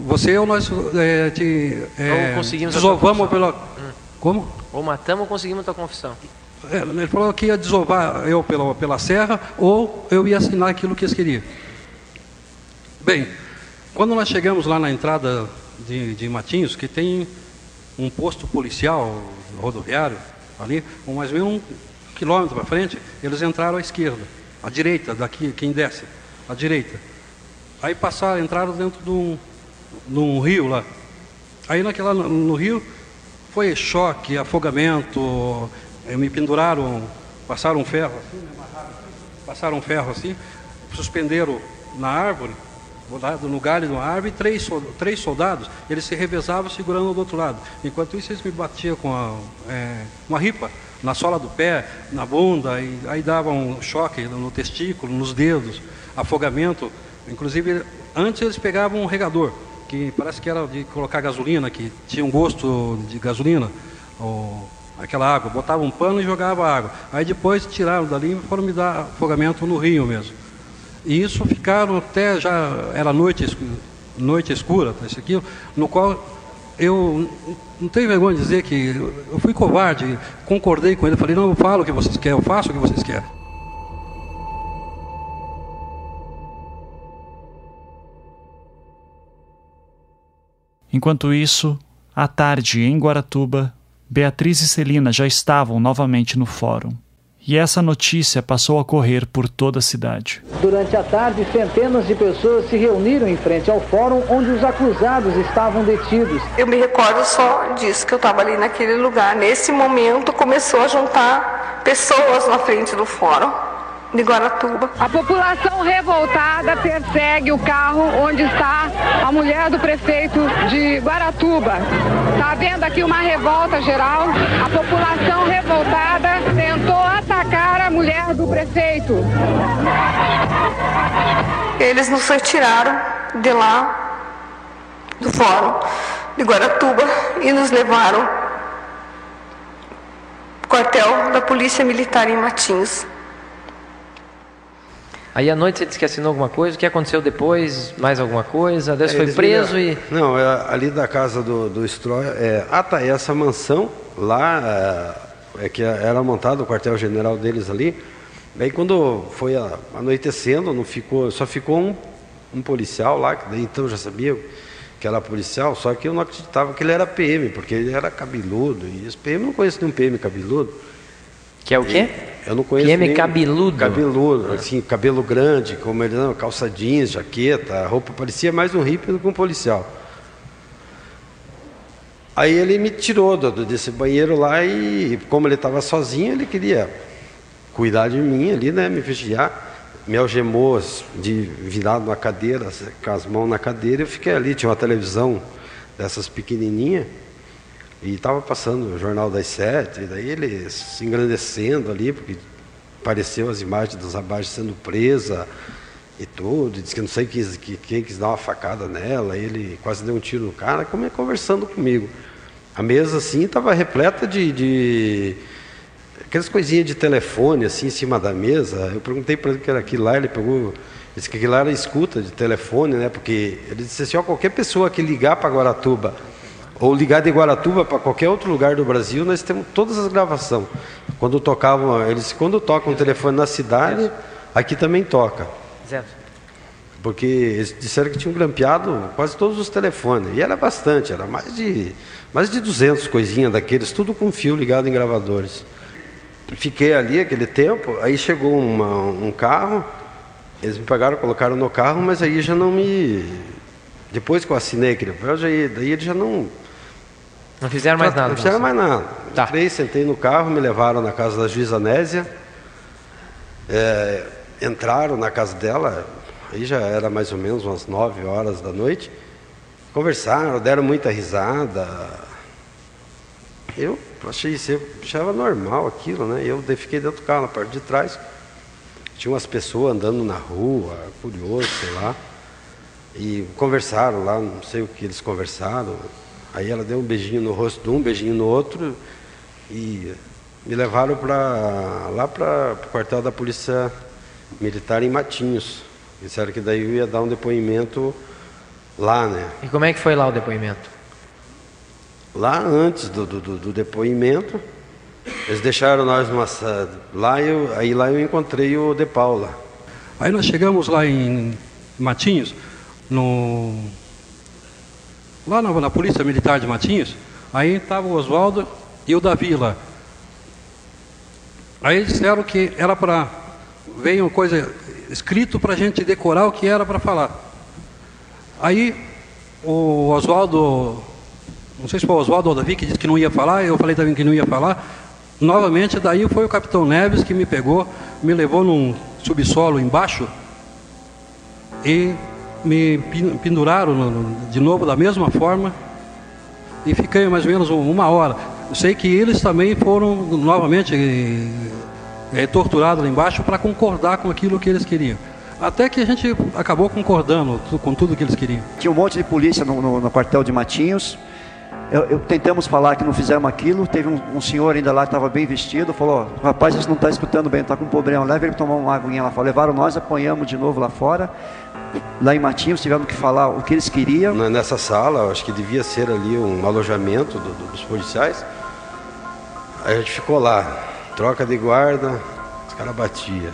Você ou nós é, te é, desovamos pela. confissão. Como? Ou matamos ou conseguimos a tua confissão. É, ele falou que ia desovar eu pela, pela serra ou eu ia assinar aquilo que eles queriam. Bem, quando nós chegamos lá na entrada de, de Matinhos, que tem um posto policial rodoviário ali, mais ou menos um quilômetro para frente, eles entraram à esquerda, à direita, daqui, quem desce, à direita. Aí passaram, entraram dentro de um, de um rio lá. Aí naquela, no rio foi choque, afogamento, eh, me penduraram, passaram um ferro assim, me amarraram aqui, passaram um ferro assim, suspenderam na árvore, no galho de uma árvore, três, três soldados, eles se revezavam segurando do outro lado. Enquanto isso, eles me batiam com a, é, uma ripa na sola do pé, na bunda, e aí davam um choque no testículo, nos dedos, afogamento. Inclusive, antes eles pegavam um regador, que parece que era de colocar gasolina, que tinha um gosto de gasolina, ou aquela água, botavam um pano e jogavam água. Aí depois tiraram dali e foram me dar afogamento no rio mesmo. E isso ficaram até já era noite, noite escura, isso aqui, no qual eu não tenho vergonha de dizer que eu fui covarde, concordei com ele, falei, não, eu falo o que vocês querem, eu faço o que vocês querem. Enquanto isso, à tarde, em Guaratuba, Beatriz e Celina já estavam novamente no fórum. E essa notícia passou a correr por toda a cidade. Durante a tarde, centenas de pessoas se reuniram em frente ao fórum onde os acusados estavam detidos. Eu me recordo só disso, que eu estava ali naquele lugar. Nesse momento, começou a juntar pessoas na frente do fórum de Guaratuba. A população revoltada persegue o carro onde está a mulher do prefeito de Guaratuba. Está havendo aqui uma revolta geral. A população revoltada tentou atacar a mulher do prefeito. Eles nos retiraram de lá, do fórum de Guaratuba, e nos levaram ao quartel da Polícia Militar em Matinhos. Aí à noite você disse que assinou alguma coisa. O que aconteceu depois? Mais alguma coisa? Deus foi Eles preso e. Não, é ali da casa do, do Stroy. É, ah, tá, essa mansão lá, é, é que era montado o quartel-general deles ali. Daí quando foi a- anoitecendo, não ficou, só ficou um, um policial lá, que daí então já sabia que era policial, só que eu não acreditava que ele era PM, porque ele era cabeludo. E esse PM não conheço nenhum PM cabeludo. Que é o quê? Eu não conheço cabeludo? Cabeludo, assim, cabelo grande, como ele não, calça jeans, jaqueta, a roupa parecia mais um hippie do que um policial. Aí ele me tirou do- desse banheiro lá e, como ele estava sozinho, ele queria cuidar de mim ali, né, me vigiar. Me algemou de virado na cadeira, com as mãos na cadeira, eu fiquei ali, tinha uma televisão dessas pequenininha e estava passando o Jornal das Sete, e daí ele se engrandecendo ali, porque apareceu as imagens dos abaixo sendo presa e tudo, disse que não sei quem, que- quem quis dar uma facada nela, ele quase deu um tiro no cara, como é conversando comigo. A mesa assim estava repleta de, de aquelas coisinhas de telefone assim em cima da mesa. Eu perguntei para ele o que era aquilo lá, ele pegou, disse que aquilo lá era escuta de telefone, né? Porque ele disse assim, ó, qualquer pessoa que ligar para Guaratuba ou ligar de Guaratuba para qualquer outro lugar do Brasil, nós temos todas as gravações. Quando tocavam, eles quando tocam um telefone na cidade, aqui também toca. Zero. Porque eles disseram que tinham grampeado quase todos os telefones. E era bastante, era mais de, mais de 200 coisinhas daqueles, tudo com fio ligado em gravadores. Fiquei ali aquele tempo, aí chegou uma- um carro, eles me pagaram, colocaram no carro, mas aí já não me. Depois que eu assinei aquele papel, já, daí eles já não. Não fizeram mais nada. Não fizeram mais nada. Entrei, sentei no carro, me levaram na casa da juíza Nésia. É, entraram na casa dela, aí já era mais ou menos umas 9 horas da noite. Conversaram, deram muita risada. Eu achei isso, achava normal aquilo, né? Eu fiquei dentro do carro, na parte de trás. Tinha umas pessoas andando na rua, curioso, sei lá. E conversaram lá, não sei o que eles conversaram. Aí ela deu um beijinho no rosto de um, um beijinho no outro. E me levaram pra, lá para o quartel da Polícia Militar em Matinhos. Disseram que daí eu ia dar um depoimento Lá, né? E como é que foi lá o depoimento? Lá antes do, do, do- depoimento, eles deixaram nós numa lá eu aí lá eu encontrei o De Paula. Aí nós chegamos lá em Matinhos, no... lá na, na Polícia Militar de Matinhos, aí estava o Oswaldo e o Davi lá. Aí disseram que era para. veio uma coisa escrito para a gente decorar o que era para falar. Aí o Oswaldo, não sei se foi o Oswaldo ou o Davi que disse que não ia falar, eu falei também que não ia falar. Novamente, daí foi o capitão Neves que me pegou, me levou num subsolo embaixo e me penduraram de novo da mesma forma e fiquei mais ou menos um- uma hora. Sei que eles também foram novamente eh, torturados lá embaixo para concordar com aquilo que eles queriam. Até que a gente acabou concordando com tudo que eles queriam. Tinha um monte de polícia no, no- no quartel de Matinhos. Eu, eu- tentamos falar que não fizemos aquilo. Teve um, um senhor ainda lá que estava bem vestido. Falou: Rapaz, você não está escutando bem, está com um problema. Leva ele tomar uma aguinha lá fora. Levaram nós, apanhamos de novo lá fora. Lá em Matinhos tivemos que falar o que eles queriam. Nessa sala, acho que devia ser ali um alojamento do- do- dos policiais. Aí a gente ficou lá, troca de guarda, os caras batiam.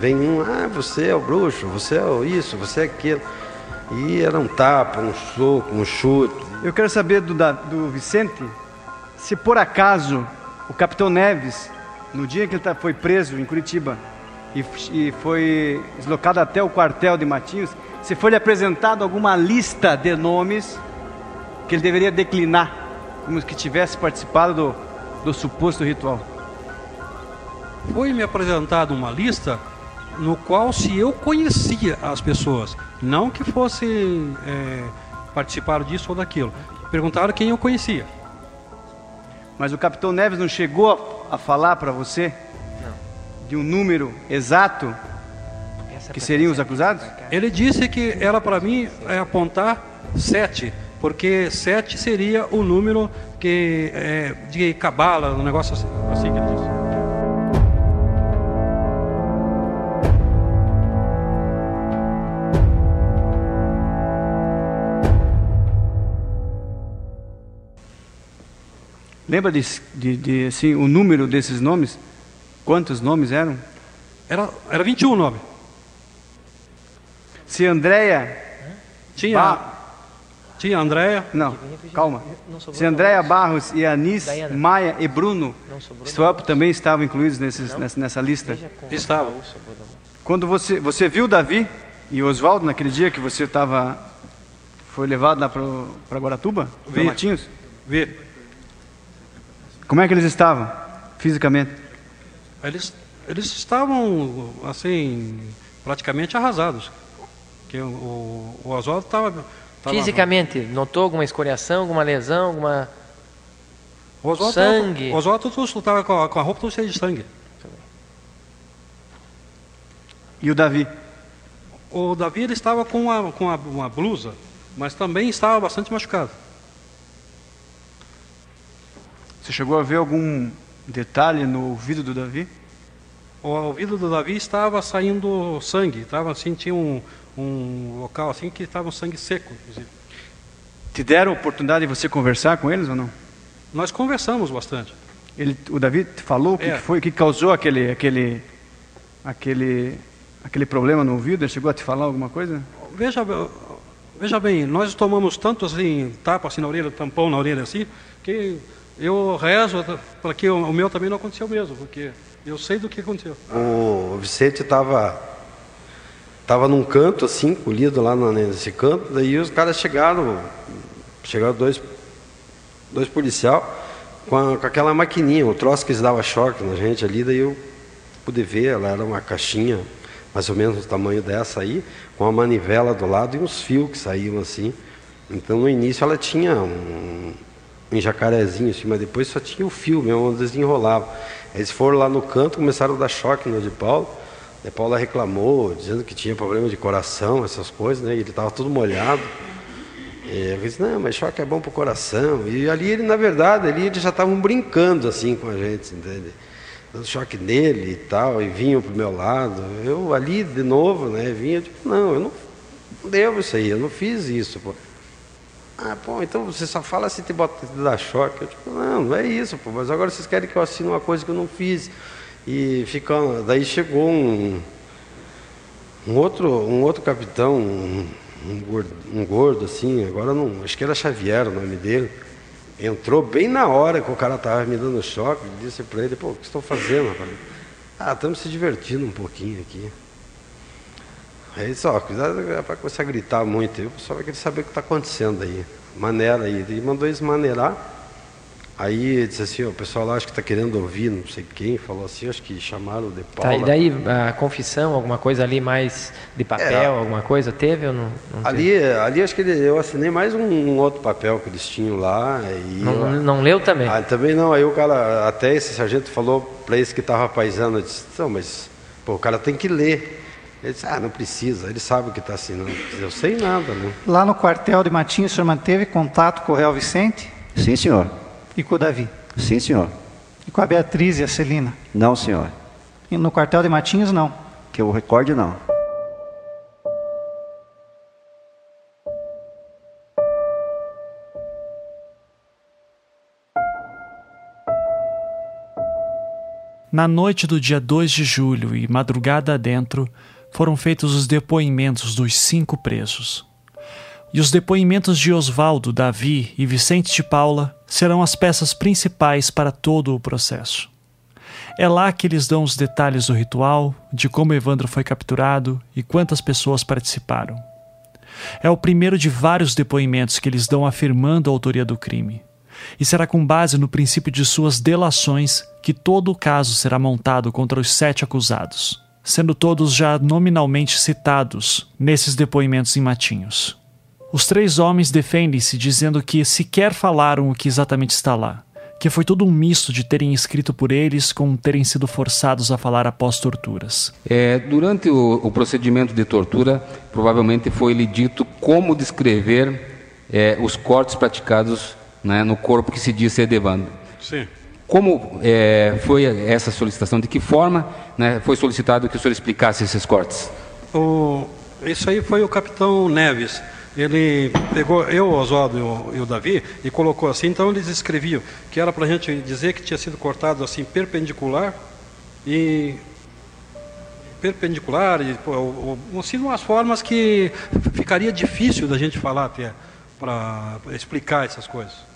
Vem um, ah, você é o bruxo, você é o isso, você é aquilo. E era um tapa, um soco, um chute. Eu quero saber do, da- do Vicente se por acaso o capitão Neves, no dia que ele tá- foi preso em Curitiba e, e foi deslocado até o quartel de Matinhos, se foi lhe apresentado alguma lista de nomes que ele deveria declinar, como que tivesse participado do, do suposto ritual. Foi me apresentada uma lista no qual se eu conhecia as pessoas, não que fosse eh, participar disso ou daquilo. Perguntaram quem eu conhecia. Mas o capitão Neves não chegou a falar para você de um número exato que seriam os acusados? Ele disse que era para mim é, apontar sete, porque sete seria o número que é, de cabala, um negócio assim, assim que ele disse. Lembra de, de, de, assim, o número desses nomes? Quantos nomes eram? Era, era 21 o nome. Se Andréia. Tinha. Ba- Tinha Andréia. Não, calma. Se Andréia Barros e Anis, Maia e Bruno Swap também estavam incluídos nesses, nessa, nessa lista? Estavam. Quando você, você viu Davi e Oswaldo naquele dia que você estava. Foi levado lá para Guaratuba? Para Vi. Matinhos? Vi. Como é que eles estavam, fisicamente? Eles, eles estavam, assim, praticamente arrasados. Que o, o, Oswaldo estava. Fisicamente, notou alguma escoriação, alguma lesão, alguma. O Oswaldo sangue. Tava, o Oswaldo estava com, a- com a roupa toda cheia de sangue. E o Davi? O Davi ele estava com, uma, com uma, uma blusa, mas também estava bastante machucado. Você chegou a ver algum detalhe no ouvido do Davi? O ouvido do Davi estava saindo sangue, estava assim, tinha um, um local assim que estava um sangue seco, inclusive. Te deram a oportunidade de você conversar com eles ou não? Nós conversamos bastante. Ele, o Davi falou o que, É. que foi, o que causou aquele, aquele, aquele, aquele problema no ouvido? Ele chegou a te falar alguma coisa? Veja, veja bem, nós tomamos tanto assim, tapa assim na orelha, tampão na orelha assim, que eu rezo para que o meu também não aconteceu mesmo, porque eu sei do que aconteceu. O Vicente estava tava num canto assim, colhido lá nesse canto, daí os caras chegaram, chegaram dois, dois policial com, a- com aquela maquininha, o troço que eles dava choque na gente ali, daí eu pude ver, ela era uma caixinha mais ou menos do tamanho dessa aí, com uma manivela do lado e uns fios que saíam assim. Então no início ela tinha um, um jacarezinho assim, mas depois só tinha o fio mesmo, onde eles enrolavam. Eles foram lá no canto, começaram a dar choque no de Paulo. De Paula reclamou, dizendo que tinha problema de coração, essas coisas, né? E ele estava todo molhado. E eu disse, não, mas choque é bom para o coração. E ali ele, na verdade, ali eles já estavam brincando assim com a gente, entende? Dando choque nele e tal, e vinham pro meu lado. Eu ali de novo, né? Vinha, tipo, não, eu não, Não devo isso aí, eu não fiz isso, pô. Ah, pô, então você só fala se te bota te dar choque. Eu tipo, não, não é isso, pô, mas agora vocês querem que eu assine uma coisa que eu não fiz. E ficando, daí chegou um, um outro, um outro capitão, um, um, gordo, um gordo, assim, agora não, acho que era Xavier o nome dele. Entrou bem na hora que o cara estava me dando choque, disse para ele, pô, o que estão fazendo, rapaz? Ah, estamos se divertindo um pouquinho aqui. Aí só, cuidado para começar a gritar muito, aí o pessoal vai querer saber o que está acontecendo aí. Maneira aí. Ele mandou eles maneirar. Aí disse assim, ó, o pessoal lá acho que está querendo ouvir, não sei quem, falou assim, acho que chamaram de Paula. Tá, e daí a confissão, alguma coisa ali mais de papel, É. alguma coisa, teve ou não? não Ali, ali acho que ele- eu assinei mais um, um outro papel que eles tinham lá. E Não- eu- não leu também? Ah, também não. Aí o cara, até esse sargento falou para esse que estava paisando, eu disse, não, mas pô, o cara tem que ler. Ele disse, ah, não precisa, ele sabe o que está assinando. Eu sei nada, né? Lá no quartel de Matinhos, o senhor manteve contato com o Real Vicente Sim, senhor. e com o Davi? Sim, senhor. E com a Beatriz e a Celina? Não, senhor. E no quartel de Matinhos, não. Que eu recorde, não. Na noite do dia 2 de julho e madrugada adentro, foram feitos os depoimentos dos cinco presos. E os depoimentos de Oswaldo, Davi e Vicente de Paula serão as peças principais para todo o processo. É lá que eles dão os detalhes do ritual, de como Evandro foi capturado e quantas pessoas participaram. É o primeiro de vários depoimentos que eles dão afirmando a autoria do crime. E será com base no princípio de suas delações que todo o caso será montado contra os sete acusados, sendo todos já nominalmente citados nesses depoimentos em Matinhos. Os três homens defendem-se dizendo que sequer falaram o que exatamente está lá, que foi tudo um misto de terem escrito por eles com terem sido forçados a falar após torturas. É, durante o, o procedimento de tortura, provavelmente foi-lhe dito como descrever é, os cortes praticados né, no corpo que se diz ser de Evandro. Sim. Como é, foi essa solicitação? De que forma né, foi solicitado que o senhor explicasse esses cortes? O, isso aí foi o capitão Neves. Ele pegou eu, Oswaldo e o, Davi e colocou assim. Então eles escreviam que era para a gente dizer que tinha sido cortado assim perpendicular e perpendicular e assim umas formas que ficaria difícil da gente falar até para explicar essas coisas.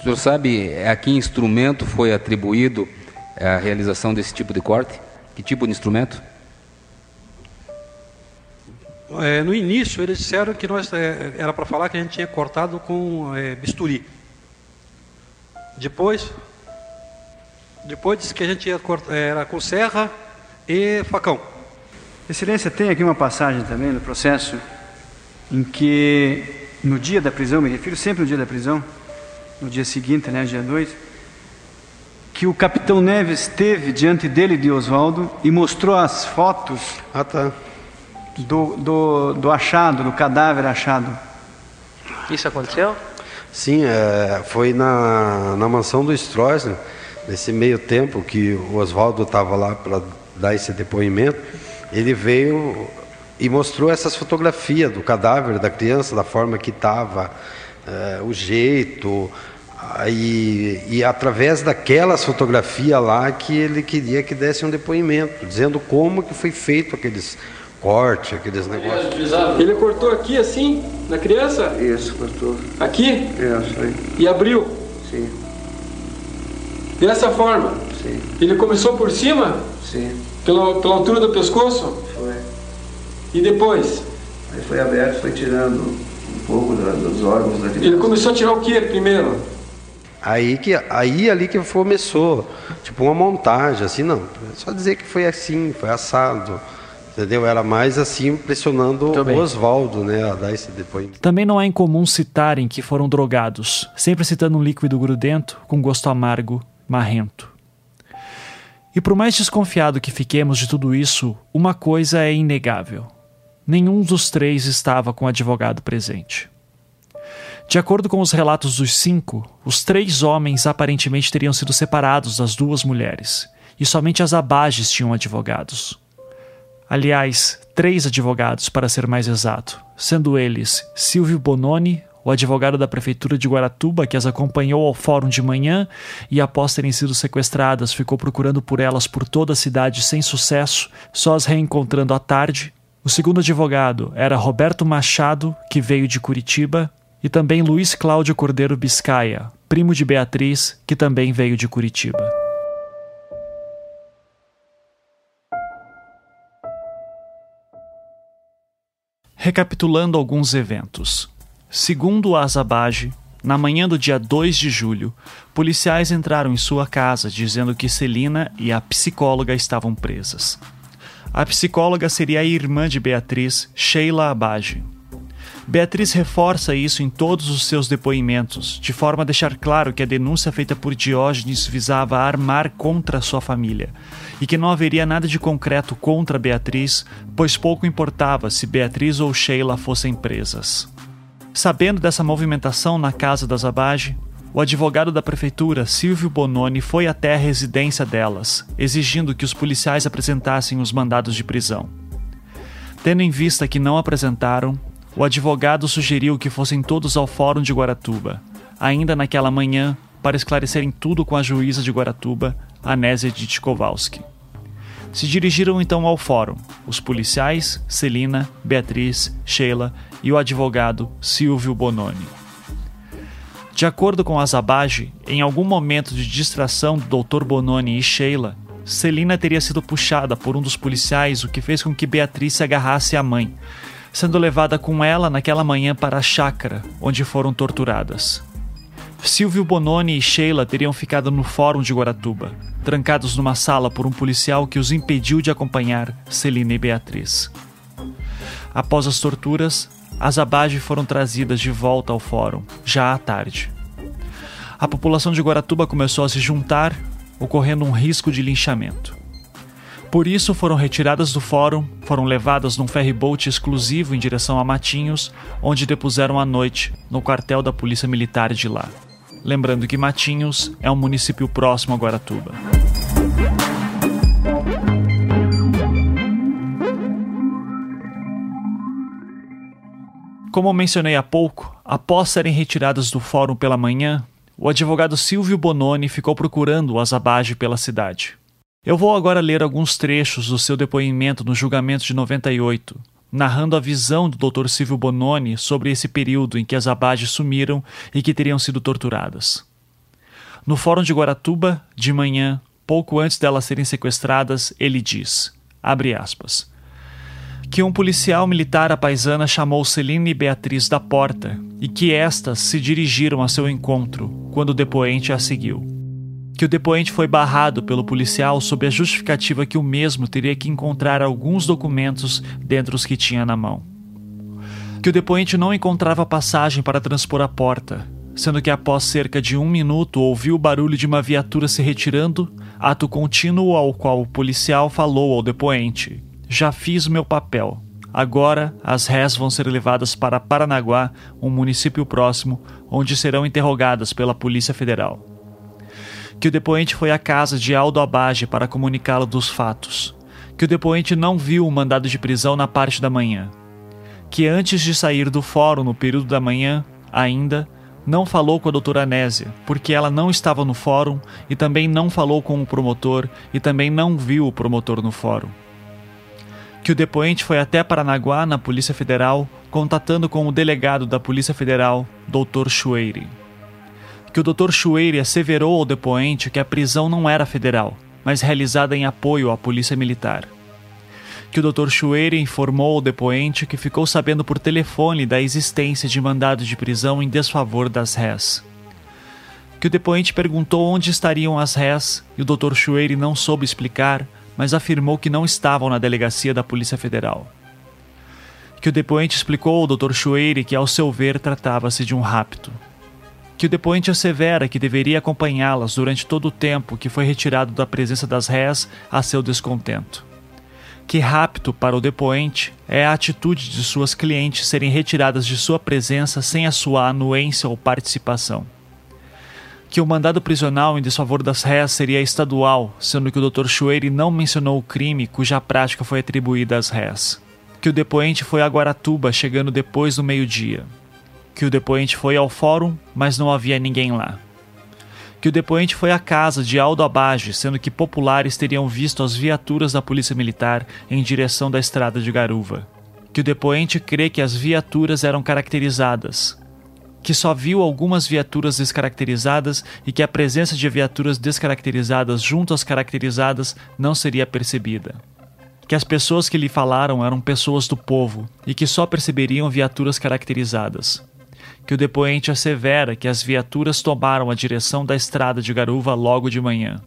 O senhor sabe a que instrumento foi atribuído a realização desse tipo de corte? Que tipo de instrumento? É, no início eles disseram que nós é, era para falar que a gente tinha cortado com é, bisturi. Depois, depois disse que a gente ia cortar, era com serra e facão. Excelência, tem aqui uma passagem também no processo em que no dia da prisão, me refiro sempre no dia da prisão, no dia seguinte, né, dia 2, que o capitão Neves esteve diante dele de Oswaldo e mostrou as fotos ah, tá. do, do, do achado, do cadáver achado. Isso aconteceu? Sim, é, foi na, na mansão do Stroessner, nesse meio tempo que o Oswaldo estava lá para dar esse depoimento, ele veio e mostrou essas fotografias do cadáver da criança, da forma que estava, é, o jeito, aí, e através daquelas fotografias lá que ele queria que desse um depoimento, dizendo como que foi feito aqueles cortes, aqueles negócios. Ele cortou aqui assim, na criança? Isso, cortou. Aqui? Isso aí. E abriu? Sim. Dessa forma? Sim. Ele começou por cima? Sim. Pela, pela altura do pescoço? Foi. E depois? Aí foi aberto, foi tirando pouco da- dos órgãos da criança. Ele começou a tirar o que primeiro? Aí que aí ali que começou, tipo uma montagem, assim, não, só dizer que foi assim, foi assado, entendeu? Era mais assim pressionando o Oswaldo, né, a dar esse depoimento. Também não é incomum citarem que foram drogados, sempre citando um líquido grudento com gosto amargo, marrento. E por mais desconfiado que fiquemos de tudo isso, uma coisa é inegável: nenhum dos três estava com o advogado presente. De acordo com os relatos dos cinco, os três homens aparentemente teriam sido separados das duas mulheres, e somente as abages tinham advogados. Aliás, três advogados, para ser mais exato, sendo eles Silvio Bononi, o advogado da prefeitura de Guaratuba, que as acompanhou ao fórum de manhã e, após terem sido sequestradas, ficou procurando por elas por toda a cidade sem sucesso, só as reencontrando à tarde. O segundo advogado era Roberto Machado, que veio de Curitiba, e também Luiz Cláudio Cordeiro Biscaia, primo de Beatriz, que também veio de Curitiba. Recapitulando alguns eventos. Segundo Azabage, na manhã do dia 2 de julho, policiais entraram em sua casa dizendo que Celina e a psicóloga estavam presas. A psicóloga seria a irmã de Beatriz, Sheila Abage. Beatriz reforça isso em todos os seus depoimentos, de forma a deixar claro que a denúncia feita por Diógenes visava armar contra sua família e que não haveria nada de concreto contra Beatriz, pois pouco importava se Beatriz ou Sheila fossem presas. Sabendo dessa movimentação na casa das Abage, o advogado da prefeitura, Silvio Bononi, foi até a residência delas, exigindo que os policiais apresentassem os mandados de prisão. Tendo em vista que não apresentaram, o advogado sugeriu que fossem todos ao Fórum de Guaratuba, ainda naquela manhã, para esclarecerem tudo com a juíza de Guaratuba, Anésia de Tchaikovsky. Se dirigiram então ao fórum, os policiais, Celina, Beatriz, Sheila e o advogado Silvio Bononi. De acordo com Azabage, em algum momento de distração do Dr. Bononi e Sheila, Celina teria sido puxada por um dos policiais, o que fez com que Beatriz se agarrasse à mãe, sendo levada com ela naquela manhã para a chácara, onde foram torturadas. Silvio Bononi e Sheila teriam ficado no fórum de Guaratuba, trancados numa sala por um policial que os impediu de acompanhar Celina e Beatriz. Após as torturas, as abages foram trazidas de volta ao fórum, já à tarde. A população de Guaratuba começou a se juntar, ocorrendo um risco de linchamento. Por isso, foram retiradas do fórum, foram levadas num ferryboat exclusivo em direção a Matinhos, onde depuseram a noite, no quartel da Polícia Militar de lá. Lembrando que Matinhos é um município próximo a Guaratuba. Como mencionei há pouco, após serem retiradas do fórum pela manhã, o advogado Silvio Bononi ficou procurando o Azabage pela cidade. Eu vou agora ler alguns trechos do seu depoimento no julgamento de 98, narrando a visão do Dr. Silvio Bononi sobre esse período em que as abages sumiram e que teriam sido torturadas. No Fórum de Guaratuba, de manhã, pouco antes delas serem sequestradas, ele diz, abre aspas, que um policial militar apaisana chamou Celine e Beatriz da porta e que estas se dirigiram a seu encontro quando o depoente a seguiu que o depoente foi barrado pelo policial sob a justificativa que o mesmo teria que encontrar alguns documentos dentre os que tinha na mão. Que o depoente não encontrava passagem para transpor a porta, sendo que após cerca de um minuto ouviu o barulho de uma viatura se retirando, ato contínuo ao qual o policial falou ao depoente: Já fiz meu papel. Agora as rés vão ser levadas para Paranaguá, um município próximo, onde serão interrogadas pela Polícia Federal que o depoente foi à casa de Aldo Abage para comunicá-lo dos fatos, que o depoente não viu o mandado de prisão na parte da manhã, que antes de sair do fórum no período da manhã, ainda, não falou com a doutora Anésia, porque ela não estava no fórum e também não falou com o promotor e também não viu o promotor no fórum. Que o depoente foi até Paranaguá, na Polícia Federal, contatando com o delegado da Polícia Federal, Dr. Chueire que o Dr. Chueire asseverou ao depoente que a prisão não era federal, mas realizada em apoio à polícia militar. Que o Dr. Chueire informou ao depoente que ficou sabendo por telefone da existência de mandado de prisão em desfavor das réis. Que o depoente perguntou onde estariam as réis e o Dr. Chueire não soube explicar, mas afirmou que não estavam na delegacia da Polícia Federal. Que o depoente explicou ao Dr. Chueire que, ao seu ver, tratava-se de um rapto que o depoente assevera que deveria acompanhá-las durante todo o tempo que foi retirado da presença das réis a seu descontento. Que rapto para o depoente é a atitude de suas clientes serem retiradas de sua presença sem a sua anuência ou participação. Que o mandado prisional em desfavor das réis seria estadual, sendo que o Dr. Chueire não mencionou o crime cuja prática foi atribuída às réis. Que o depoente foi a Guaratuba chegando depois do meio-dia. Que o depoente foi ao fórum, mas não havia ninguém lá. Que o depoente foi à casa de Aldo Abage, sendo que populares teriam visto as viaturas da Polícia Militar em direção da estrada de Garuva. Que o depoente crê que as viaturas eram caracterizadas, que só viu algumas viaturas descaracterizadas e que a presença de viaturas descaracterizadas junto às caracterizadas não seria percebida. Que as pessoas que lhe falaram eram pessoas do povo e que só perceberiam viaturas caracterizadas. Que o depoente assevera que as viaturas tomaram a direção da estrada de Garuva logo de manhã.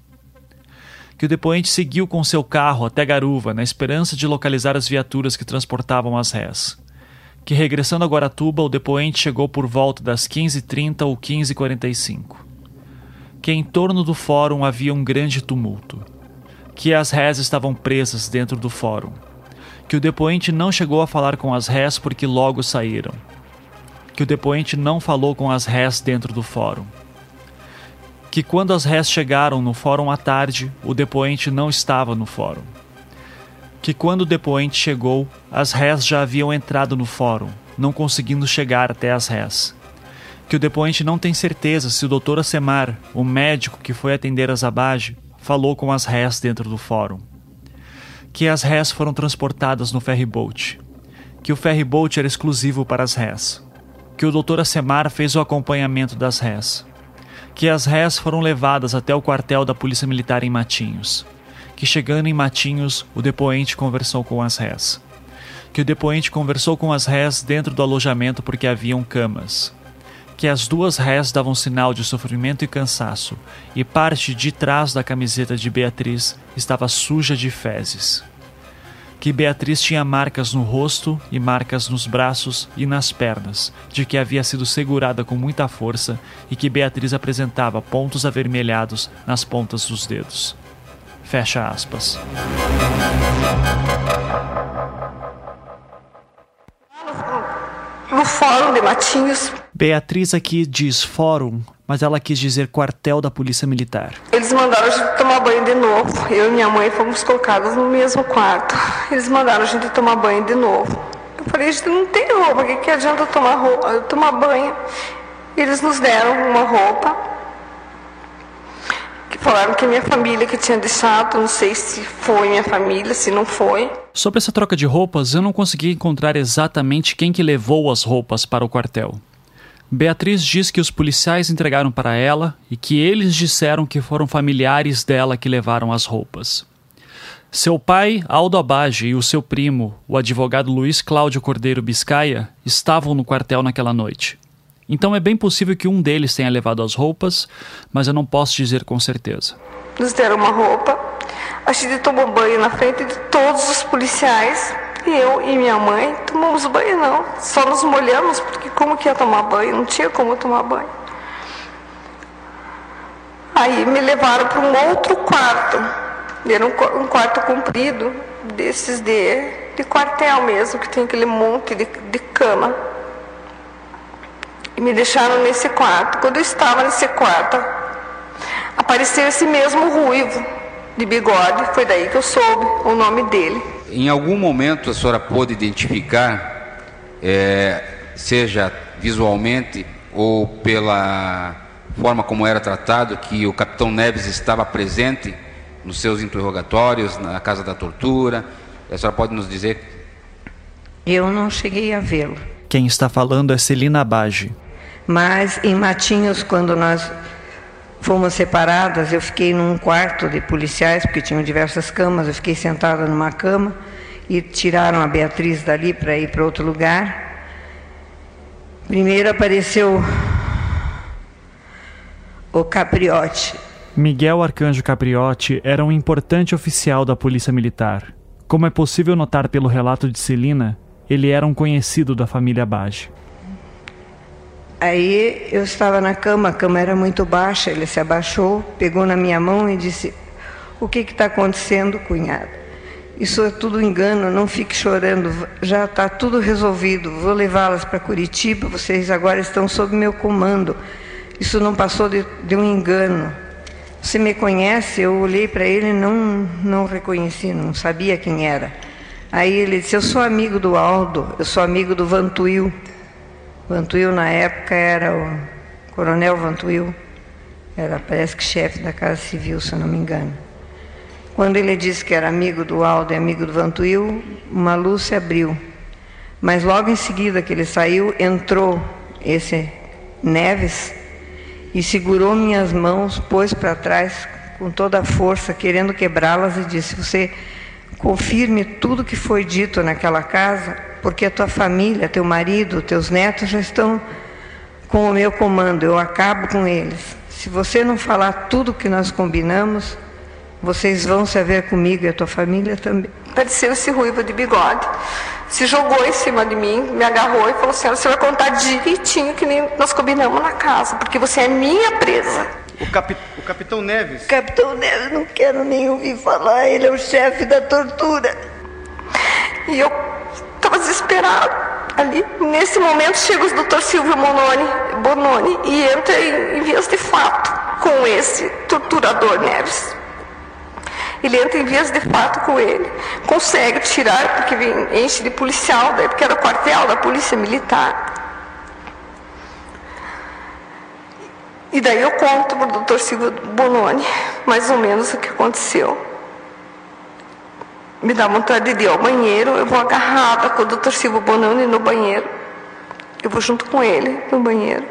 Que o depoente seguiu com seu carro até Garuva na esperança de localizar as viaturas que transportavam as rés que regressando a Guaratuba o depoente chegou por volta das 15h30 ou 15h45. Que em torno do fórum havia um grande tumulto. Que as rés estavam presas dentro do fórum. Que o depoente não chegou a falar com as rés porque logo saíram. Que o depoente não falou com as rés dentro do fórum. Que quando as rés chegaram no fórum à tarde, o depoente não estava no fórum que quando o depoente chegou, as rés já haviam entrado no fórum, não conseguindo chegar até as rés. Que o depoente não tem certeza se o Dr. Acemar, o médico que foi atender a Zabage, falou com as rés dentro do fórum. Que as rés foram transportadas no ferryboat. Que o ferryboat era exclusivo para as rés. Que o Dr. Acemar fez o acompanhamento das rés. Que as rés foram levadas até o quartel da Polícia Militar em Matinhos que chegando em Matinhos, o depoente conversou com as rés. Que o depoente conversou com as rés dentro do alojamento porque haviam camas. Que as duas rés davam sinal de sofrimento e cansaço, e parte de trás da camiseta de Beatriz estava suja de fezes. Que Beatriz tinha marcas no rosto e marcas nos braços e nas pernas, de que havia sido segurada com muita força e que Beatriz apresentava pontos avermelhados nas pontas dos dedos. Fecha aspas. No fórum de Matinhos. Beatriz aqui diz fórum, mas ela quis dizer quartel da Polícia Militar. Eles mandaram a gente tomar banho de novo. Eu e minha mãe fomos colocados no mesmo quarto. Eles mandaram a gente tomar banho de novo. Eu falei, a gente não tem roupa, o que, que adianta tomar, roupa, tomar banho? Eles nos deram uma roupa Falaram que minha família que tinha deixado, não sei se foi minha família, se não foi. Sobre essa troca de roupas, eu não consegui encontrar exatamente quem que levou as roupas para o quartel. Beatriz diz que os policiais entregaram para ela e que eles disseram que foram familiares dela que levaram as roupas. Seu pai, Aldo Abage, e o seu primo, o advogado Luiz Cláudio Cordeiro Biscaia, estavam no quartel naquela noite. Então é bem possível que um deles tenha levado as roupas, mas eu não posso dizer com certeza. Nos deram uma roupa, a gente tomou banho na frente de todos os policiais. Eu e minha mãe tomamos banho não, só nos molhamos, porque como que ia tomar banho? Não tinha como tomar banho. Aí me levaram para um outro quarto, era um, quarto comprido, desses de, de quartel mesmo, que tem aquele monte de, de cama me deixaram nesse quarto. Quando eu estava nesse quarto, apareceu esse mesmo ruivo de bigode, foi daí que eu soube o nome dele. Em algum momento a senhora pôde identificar, é, seja visualmente ou pela forma como era tratado, que o capitão Neves estava presente nos seus interrogatórios, na casa da tortura? A senhora pode nos dizer? Eu não cheguei a vê-lo. Quem está falando é Celina Bage. Mas em Matinhos, quando nós fomos separadas, eu fiquei num quarto de policiais, porque tinham diversas camas, eu fiquei sentada numa cama e tiraram a Beatriz dali para ir para outro lugar. Primeiro apareceu o Capriotti. Miguel Arcanjo Capriotti era um importante oficial da Polícia Militar. Como é possível notar pelo relato de Celina, ele era um conhecido da família Bage. Aí eu estava na cama, a cama era muito baixa, ele se abaixou, pegou na minha mão e disse: O que está acontecendo, cunhada? Isso é tudo engano, não fique chorando, já está tudo resolvido. Vou levá-las para Curitiba, vocês agora estão sob meu comando. Isso não passou de, de um engano. Você me conhece? Eu olhei para ele e não, não reconheci, não sabia quem era. Aí ele disse: Eu sou amigo do Aldo, eu sou amigo do Vantuil. Vantuil, na época, era o Coronel Vantuil, era, parece que chefe da Casa Civil, se eu não me engano. Quando ele disse que era amigo do Aldo e amigo do Vantuil, uma luz se abriu. Mas logo em seguida que ele saiu, entrou esse Neves e segurou minhas mãos, pôs para trás com toda a força, querendo quebrá-las, e disse: Você confirme tudo que foi dito naquela casa, porque a tua família, teu marido, teus netos já estão com o meu comando, eu acabo com eles. Se você não falar tudo que nós combinamos, vocês vão se ver comigo e a tua família também. Apareceu esse ruivo de bigode, se jogou em cima de mim, me agarrou e falou assim: você vai contar direitinho que nem nós combinamos na casa, porque você é minha presa. O, capi o capitão Neves. Capitão Neves, não quero nem ouvir falar, ele é o chefe da tortura. E eu estava desesperado. Ali, nesse momento, chega o doutor Silvio Bononi, Bononi e entra em, em vias de fato com esse torturador Neves. Ele entra em vias de fato com ele, consegue tirar, porque enche de policial, daí, porque era o quartel da polícia militar. E daí eu conto para o doutor Silvio Bononi mais ou menos o que aconteceu. Me dá vontade de ir ao banheiro, eu vou agarrada com o doutor Silvio Bononi no banheiro. Eu vou junto com ele no banheiro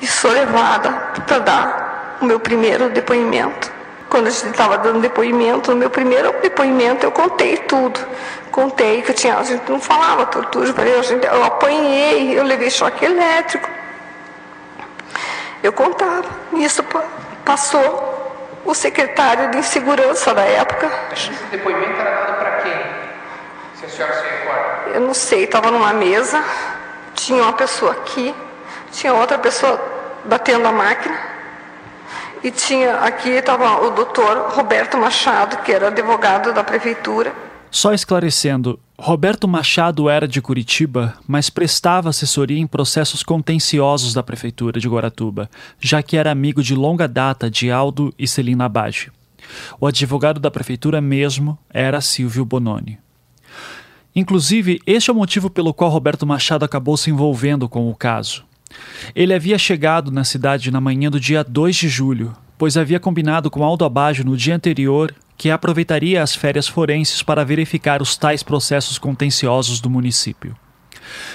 e sou levada para dar o meu primeiro depoimento. Quando a gente estava dando depoimento, no meu primeiro depoimento eu contei tudo. Contei que eu tinha, a gente não falava tortura, eu gente, eu apanhei, eu levei choque elétrico. Eu contava. Isso passou o secretário de segurança da época. Esse depoimento era? Se a senhora se recorda. Eu não sei, estava numa mesa, tinha uma pessoa aqui, tinha outra pessoa batendo a máquina. E tinha aqui estava o doutor Roberto Machado, que era advogado da prefeitura. Só esclarecendo, Roberto Machado era de Curitiba, mas prestava assessoria em processos contenciosos da prefeitura de Guaratuba, já que era amigo de longa data de Aldo e Celina Abage. O advogado da prefeitura mesmo era Silvio Bononi. Inclusive, este é o motivo pelo qual Roberto Machado acabou se envolvendo com o caso. Ele havia chegado na cidade na manhã do dia 2 de julho, pois havia combinado com Aldo Abajo no dia anterior que aproveitaria as férias forenses para verificar os tais processos contenciosos do município.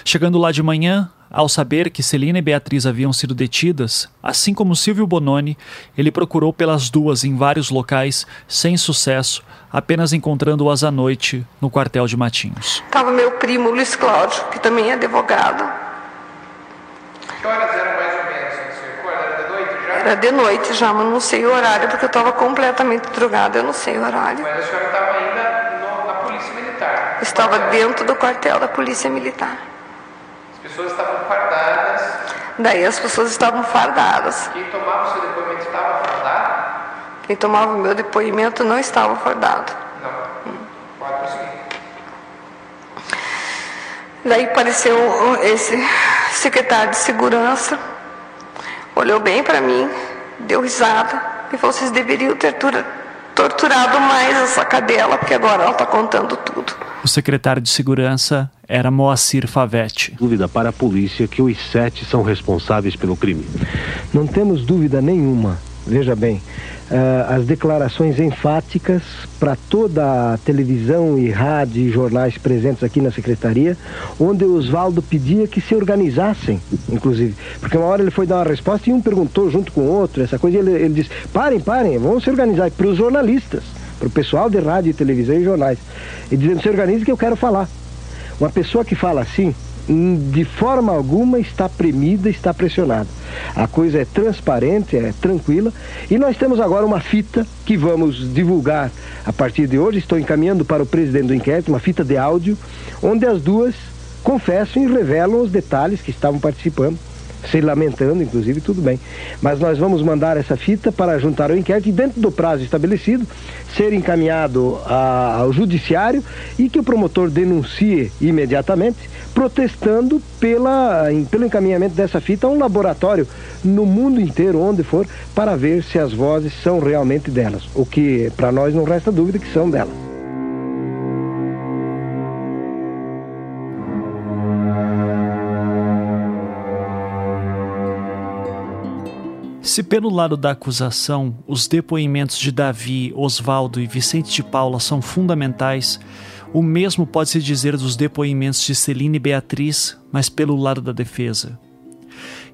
Chegando lá de manhã, ao saber que Celina e Beatriz haviam sido detidas, assim como Silvio Bononi, ele procurou pelas duas em vários locais, sem sucesso, apenas encontrando-as à noite no quartel de Matinhos. Estava meu primo Luiz Cláudio, que também é advogado. Que horas eram mais ou menos? Era de noite já? Era de noite já, mas não sei o horário, porque eu estava completamente drogada, eu não sei o horário. Mas a senhora estava ainda no, na Polícia Militar? Estava dentro do quartel da Polícia Militar. As pessoas estavam fardadas? Daí as pessoas estavam fardadas. Quem tomava o seu depoimento estava fardado? Quem tomava o meu depoimento não estava fardado. Não. Pode prosseguir. Daí apareceu esse secretário de segurança, olhou bem para mim, deu risada e falou: vocês deveriam ter torturado mais essa cadela, porque agora ela está contando tudo. O secretário de segurança era Moacir Favetti. Dúvida para a polícia que os sete são responsáveis pelo crime. Não temos dúvida nenhuma. Veja bem, uh, as declarações enfáticas para toda a televisão e rádio e jornais presentes aqui na secretaria, onde o Oswaldo pedia que se organizassem, inclusive. Porque uma hora ele foi dar uma resposta e um perguntou junto com o outro, essa coisa, e ele, ele disse: parem, parem, vamos se organizar. Para os jornalistas, para o pessoal de rádio, televisão e jornais. E dizendo: se organize que eu quero falar. Uma pessoa que fala assim, de forma alguma está premida, está pressionada. A coisa é transparente, é tranquila. E nós temos agora uma fita que vamos divulgar a partir de hoje. Estou encaminhando para o presidente do inquérito uma fita de áudio, onde as duas confessam e revelam os detalhes que estavam participando se lamentando, inclusive, tudo bem. Mas nós vamos mandar essa fita para juntar ao inquérito e, dentro do prazo estabelecido, ser encaminhado a, ao judiciário e que o promotor denuncie imediatamente, protestando pela, pelo encaminhamento dessa fita a um laboratório no mundo inteiro, onde for, para ver se as vozes são realmente delas. O que para nós não resta dúvida que são delas. Se pelo lado da acusação os depoimentos de Davi, Oswaldo e Vicente de Paula são fundamentais, o mesmo pode-se dizer dos depoimentos de Celine e Beatriz, mas pelo lado da defesa.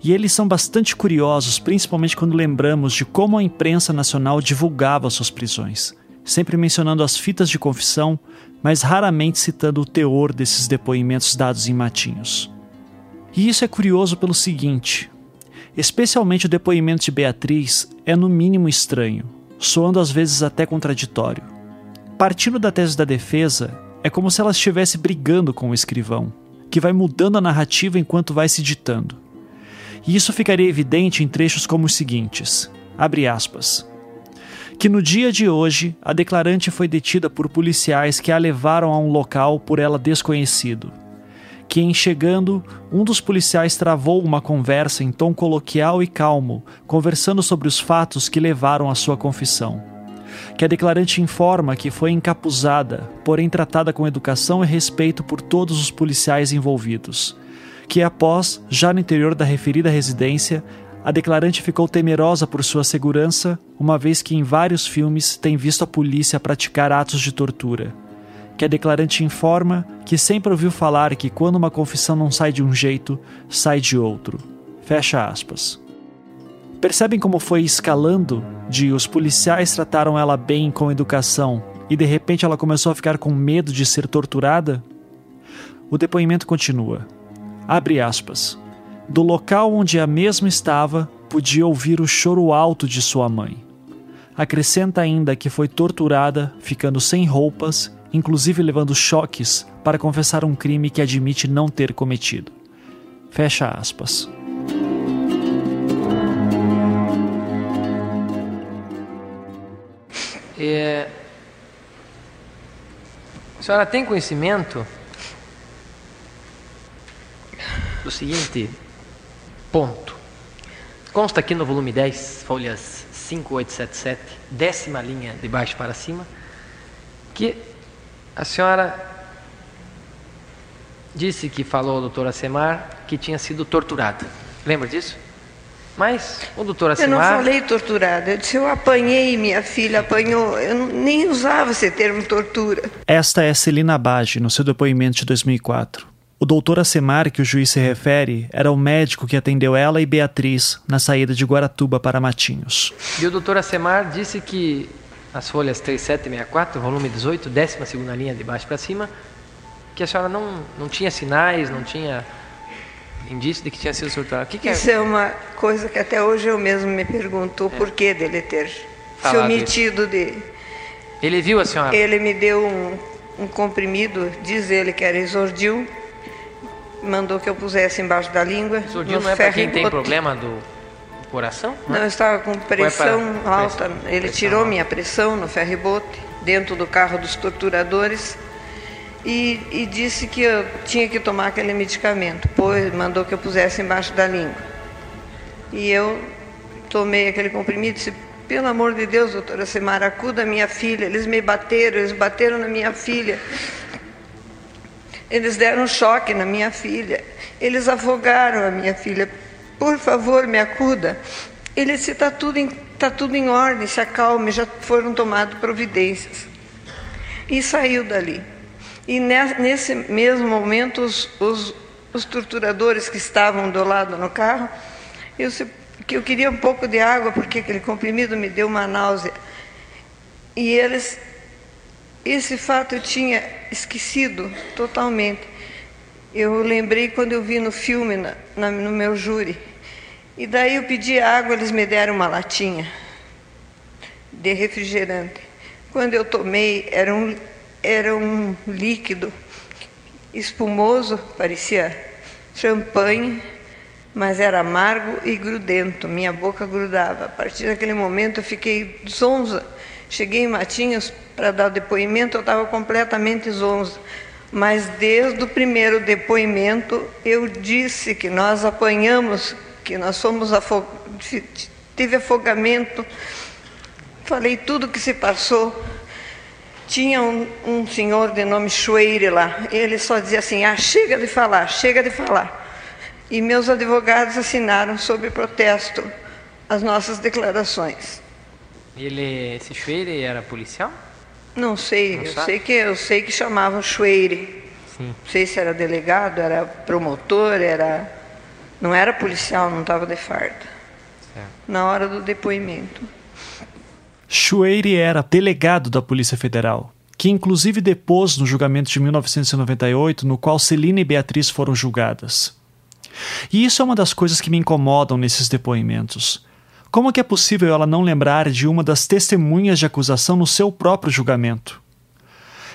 E eles são bastante curiosos, principalmente quando lembramos de como a imprensa nacional divulgava suas prisões, sempre mencionando as fitas de confissão, mas raramente citando o teor desses depoimentos dados em matinhos. E isso é curioso pelo seguinte: Especialmente o depoimento de Beatriz é no mínimo estranho, soando às vezes até contraditório. Partindo da tese da defesa, é como se ela estivesse brigando com o escrivão, que vai mudando a narrativa enquanto vai se ditando. E isso ficaria evidente em trechos como os seguintes: abre aspas. Que no dia de hoje, a declarante foi detida por policiais que a levaram a um local por ela desconhecido que, em chegando, um dos policiais travou uma conversa em tom coloquial e calmo, conversando sobre os fatos que levaram à sua confissão. Que a declarante informa que foi encapuzada, porém tratada com educação e respeito por todos os policiais envolvidos. Que após, já no interior da referida residência, a declarante ficou temerosa por sua segurança, uma vez que em vários filmes tem visto a polícia praticar atos de tortura que a declarante informa que sempre ouviu falar que quando uma confissão não sai de um jeito, sai de outro. Fecha aspas. Percebem como foi escalando de os policiais trataram ela bem com educação e de repente ela começou a ficar com medo de ser torturada? O depoimento continua. Abre aspas. Do local onde a mesma estava, podia ouvir o choro alto de sua mãe. Acrescenta ainda que foi torturada, ficando sem roupas inclusive levando choques para confessar um crime que admite não ter cometido. Fecha aspas. É... A senhora tem conhecimento do seguinte ponto. Consta aqui no volume 10, folhas 5877, décima linha de baixo para cima, que a senhora disse que falou ao doutor Acemar que tinha sido torturada. Lembra disso? Mas o doutor Acemar... Eu não falei torturada. Eu disse, eu apanhei, minha filha apanhou. Eu nem usava esse termo tortura. Esta é Celina Bage, no seu depoimento de 2004. O doutor Acemar, que o juiz se refere, era o médico que atendeu ela e Beatriz na saída de Guaratuba para Matinhos. E o doutor Acemar disse que as folhas 3764, volume 18, décima segunda linha de baixo para cima, que a senhora não, não tinha sinais, não tinha indício de que tinha sido surtada. Que, que é? Isso é uma coisa que até hoje eu mesmo me pergunto o é. porquê dele ter se omitido isso. de... Ele viu a senhora? Ele me deu um, um comprimido, diz ele que era exordil, mandou que eu pusesse embaixo da língua. Exordil não é para quem tem problema do coração? Não, eu estava com pressão alta. Pressão, Ele pressão tirou alta. minha pressão no ferribote, dentro do carro dos torturadores, e, e, disse que eu tinha que tomar aquele medicamento. Pois mandou que eu pusesse embaixo da língua. E eu tomei aquele comprimido e disse, pelo amor de Deus, doutora Semara, acuda minha filha. Eles me bateram, eles bateram na minha filha. Eles deram um choque na minha filha. Eles afogaram a minha filha por favor, me acuda. Ele disse: está tudo, em, tá tudo em ordem, se acalme, já foram tomadas providências. E saiu dali. E nesse mesmo momento, os, os, os torturadores que estavam do lado no carro, eu que eu queria um pouco de água, porque aquele comprimido me deu uma náusea. E eles, esse fato eu tinha esquecido totalmente. Eu lembrei quando eu vi no filme, na, na, no meu júri. E daí eu pedi água, eles me deram uma latinha de refrigerante. Quando eu tomei, era um, era um líquido espumoso, parecia champanhe, mas era amargo e grudento, minha boca grudava. A partir daquele momento eu fiquei zonza. Cheguei em Matinhos para dar o depoimento, eu estava completamente zonza. Mas desde o primeiro depoimento eu disse que nós apanhamos, que nós fomos afog... tive afogamento, falei tudo que se passou. Tinha um, um senhor de nome Chueire lá, ele só dizia assim: ah, chega de falar, chega de falar. E meus advogados assinaram sob protesto as nossas declarações. Ele, esse Chueire era policial? Não sei, Não eu sabe? sei que eu sei que chamavam Chueire. Sim. Não sei se era delegado, era promotor, era não era policial, não estava de farda. Na hora do depoimento. Chueire era delegado da Polícia Federal, que inclusive depôs no julgamento de 1998, no qual Celina e Beatriz foram julgadas. E isso é uma das coisas que me incomodam nesses depoimentos. Como que é possível ela não lembrar de uma das testemunhas de acusação no seu próprio julgamento?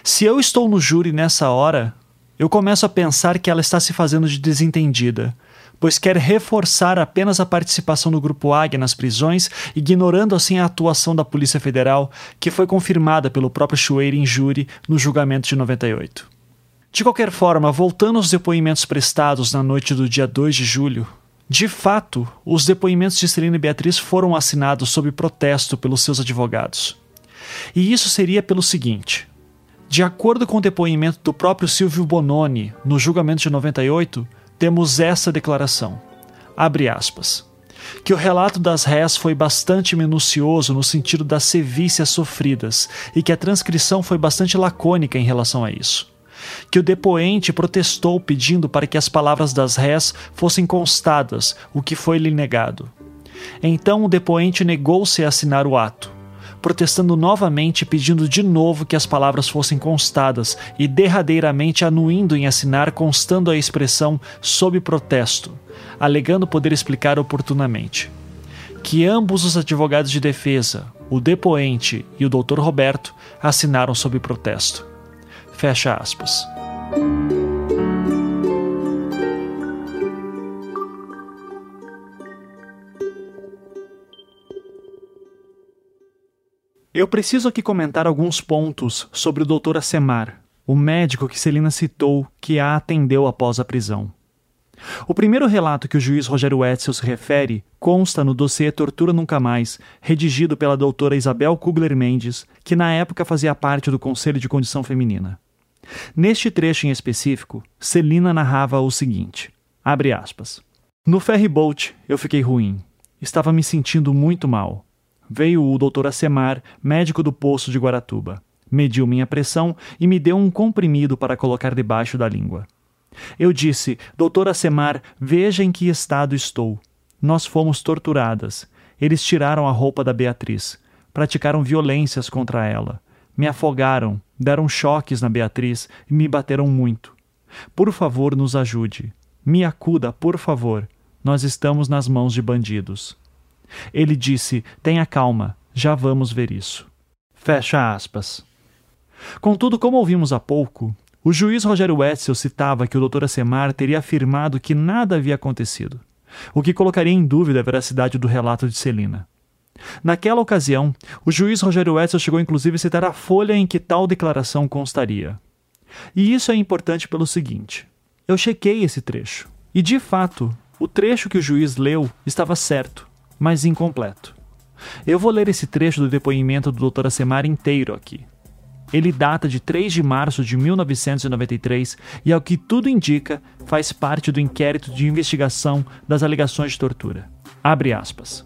Se eu estou no júri nessa hora, eu começo a pensar que ela está se fazendo de desentendida, pois quer reforçar apenas a participação do Grupo Águia nas prisões, ignorando assim a atuação da Polícia Federal, que foi confirmada pelo próprio Chueire em júri no julgamento de 98. De qualquer forma, voltando aos depoimentos prestados na noite do dia 2 de julho, de fato, os depoimentos de Celina e Beatriz foram assinados sob protesto pelos seus advogados. E isso seria pelo seguinte: de acordo com o depoimento do próprio Silvio Bononi no julgamento de 98, temos essa declaração. Abre aspas. Que o relato das réis foi bastante minucioso no sentido das sevícias sofridas e que a transcrição foi bastante lacônica em relação a isso. Que o depoente protestou pedindo para que as palavras das réis fossem constadas, o que foi-lhe negado. Então o depoente negou-se a assinar o ato, protestando novamente pedindo de novo que as palavras fossem constadas e derradeiramente anuindo em assinar constando a expressão sob protesto, alegando poder explicar oportunamente. Que ambos os advogados de defesa, o depoente e o Dr. Roberto, assinaram sob protesto. Fecha aspas. Eu preciso aqui comentar alguns pontos sobre o Dr. Acemar, o médico que Celina citou que a atendeu após a prisão. O primeiro relato que o juiz Rogério Etzel se refere consta no dossiê Tortura Nunca Mais, redigido pela doutora Isabel Kugler Mendes, que na época fazia parte do Conselho de Condição Feminina. Neste trecho em específico, Celina narrava o seguinte: abre aspas. No ferryboat eu fiquei ruim. Estava me sentindo muito mal. Veio o doutor Acemar, médico do poço de Guaratuba. Mediu minha pressão e me deu um comprimido para colocar debaixo da língua. Eu disse: Doutor Acemar, veja em que estado estou. Nós fomos torturadas. Eles tiraram a roupa da Beatriz. Praticaram violências contra ela. Me afogaram, deram choques na Beatriz e me bateram muito. Por favor, nos ajude. Me acuda, por favor. Nós estamos nas mãos de bandidos. Ele disse: Tenha calma, já vamos ver isso. Fecha aspas. Contudo, como ouvimos há pouco, o juiz Rogério Wetzel citava que o Dr. Acemar teria afirmado que nada havia acontecido, o que colocaria em dúvida a veracidade do relato de Celina. Naquela ocasião, o juiz Rogério Wetzel chegou inclusive a citar a folha em que tal declaração constaria. E isso é importante pelo seguinte: eu chequei esse trecho, e de fato, o trecho que o juiz leu estava certo, mas incompleto. Eu vou ler esse trecho do depoimento do Dr. Acemar inteiro aqui. Ele data de 3 de março de 1993 e, ao que tudo indica, faz parte do inquérito de investigação das alegações de tortura. Abre aspas.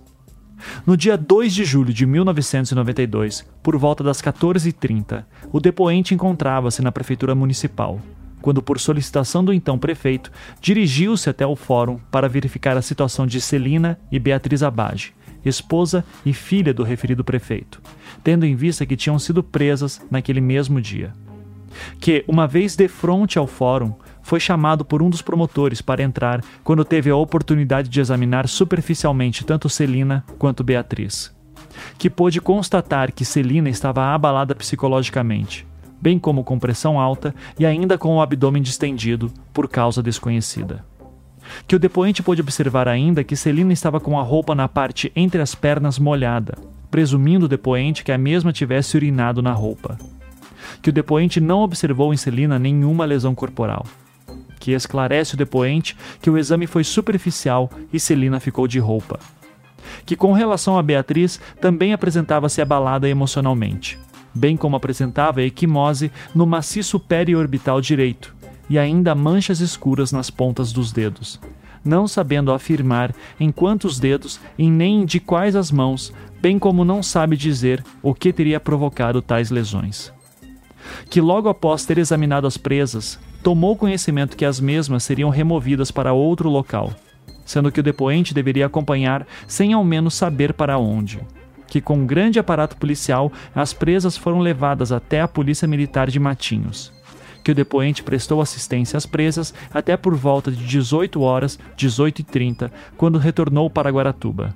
No dia 2 de julho de 1992, por volta das 14h30, o depoente encontrava-se na Prefeitura Municipal, quando, por solicitação do então prefeito, dirigiu-se até o fórum para verificar a situação de Celina e Beatriz Abage, esposa e filha do referido prefeito, tendo em vista que tinham sido presas naquele mesmo dia. Que, uma vez de frente ao fórum, foi chamado por um dos promotores para entrar quando teve a oportunidade de examinar superficialmente tanto Celina quanto Beatriz. Que pôde constatar que Celina estava abalada psicologicamente, bem como com pressão alta e ainda com o abdômen distendido por causa desconhecida. Que o depoente pôde observar ainda que Celina estava com a roupa na parte entre as pernas molhada, presumindo o depoente que a mesma tivesse urinado na roupa. Que o depoente não observou em Celina nenhuma lesão corporal. Que esclarece o depoente que o exame foi superficial e Celina ficou de roupa. Que com relação a Beatriz também apresentava-se abalada emocionalmente, bem como apresentava equimose no maciço periorbital direito e ainda manchas escuras nas pontas dos dedos, não sabendo afirmar em quantos dedos e nem de quais as mãos, bem como não sabe dizer o que teria provocado tais lesões. Que logo após ter examinado as presas, tomou conhecimento que as mesmas seriam removidas para outro local, sendo que o depoente deveria acompanhar sem ao menos saber para onde. Que com um grande aparato policial as presas foram levadas até a Polícia Militar de Matinhos que o depoente prestou assistência às presas até por volta de 18 horas, 18 e 30, quando retornou para Guaratuba.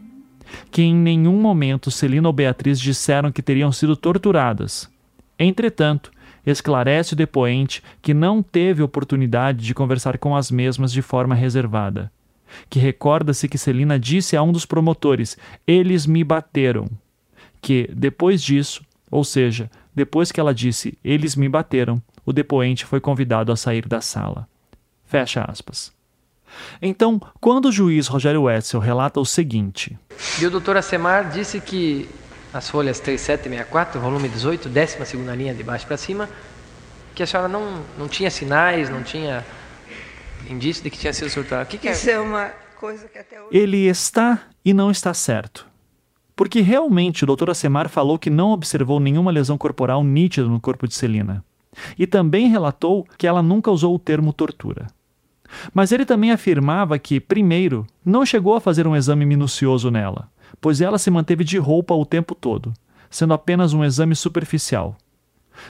Que em nenhum momento Celina ou Beatriz disseram que teriam sido torturadas. Entretanto, esclarece o depoente que não teve oportunidade de conversar com as mesmas de forma reservada. Que recorda-se que Celina disse a um dos promotores: Eles me bateram. Que, depois disso, ou seja, depois que ela disse Eles me bateram, o depoente foi convidado a sair da sala. Fecha aspas. Então, quando o juiz Rogério Wetzel relata o seguinte: E o doutor Acemar disse que as folhas 3764, volume 18, décima segunda linha de baixo para cima, que a senhora não, não tinha sinais, não tinha indício de que tinha sido surtada. O que, que é? Isso é uma coisa que até hoje... Ele está e não está certo. Porque realmente o doutor Acemar falou que não observou nenhuma lesão corporal nítida no corpo de Celina. E também relatou que ela nunca usou o termo tortura. Mas ele também afirmava que, primeiro, não chegou a fazer um exame minucioso nela, pois ela se manteve de roupa o tempo todo, sendo apenas um exame superficial.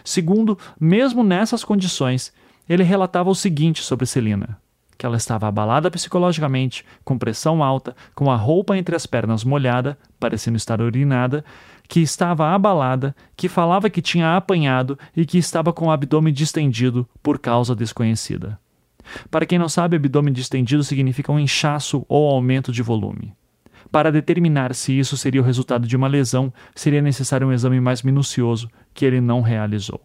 Segundo, mesmo nessas condições, ele relatava o seguinte sobre Celina: que ela estava abalada psicologicamente, com pressão alta, com a roupa entre as pernas molhada, parecendo estar urinada, que estava abalada, que falava que tinha apanhado e que estava com o abdômen distendido por causa desconhecida. Para quem não sabe, abdômen distendido significa um inchaço ou aumento de volume. Para determinar se isso seria o resultado de uma lesão, seria necessário um exame mais minucioso, que ele não realizou.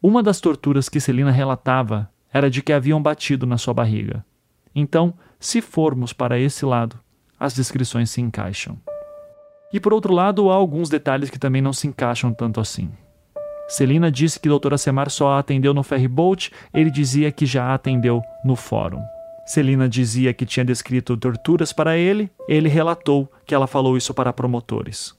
Uma das torturas que Celina relatava era de que haviam batido na sua barriga. Então, se formos para esse lado, as descrições se encaixam. E por outro lado, há alguns detalhes que também não se encaixam tanto assim. Celina disse que Dr. Semar só a atendeu no ferryboat, ele dizia que já a atendeu no fórum. Celina dizia que tinha descrito torturas para ele, ele relatou que ela falou isso para promotores.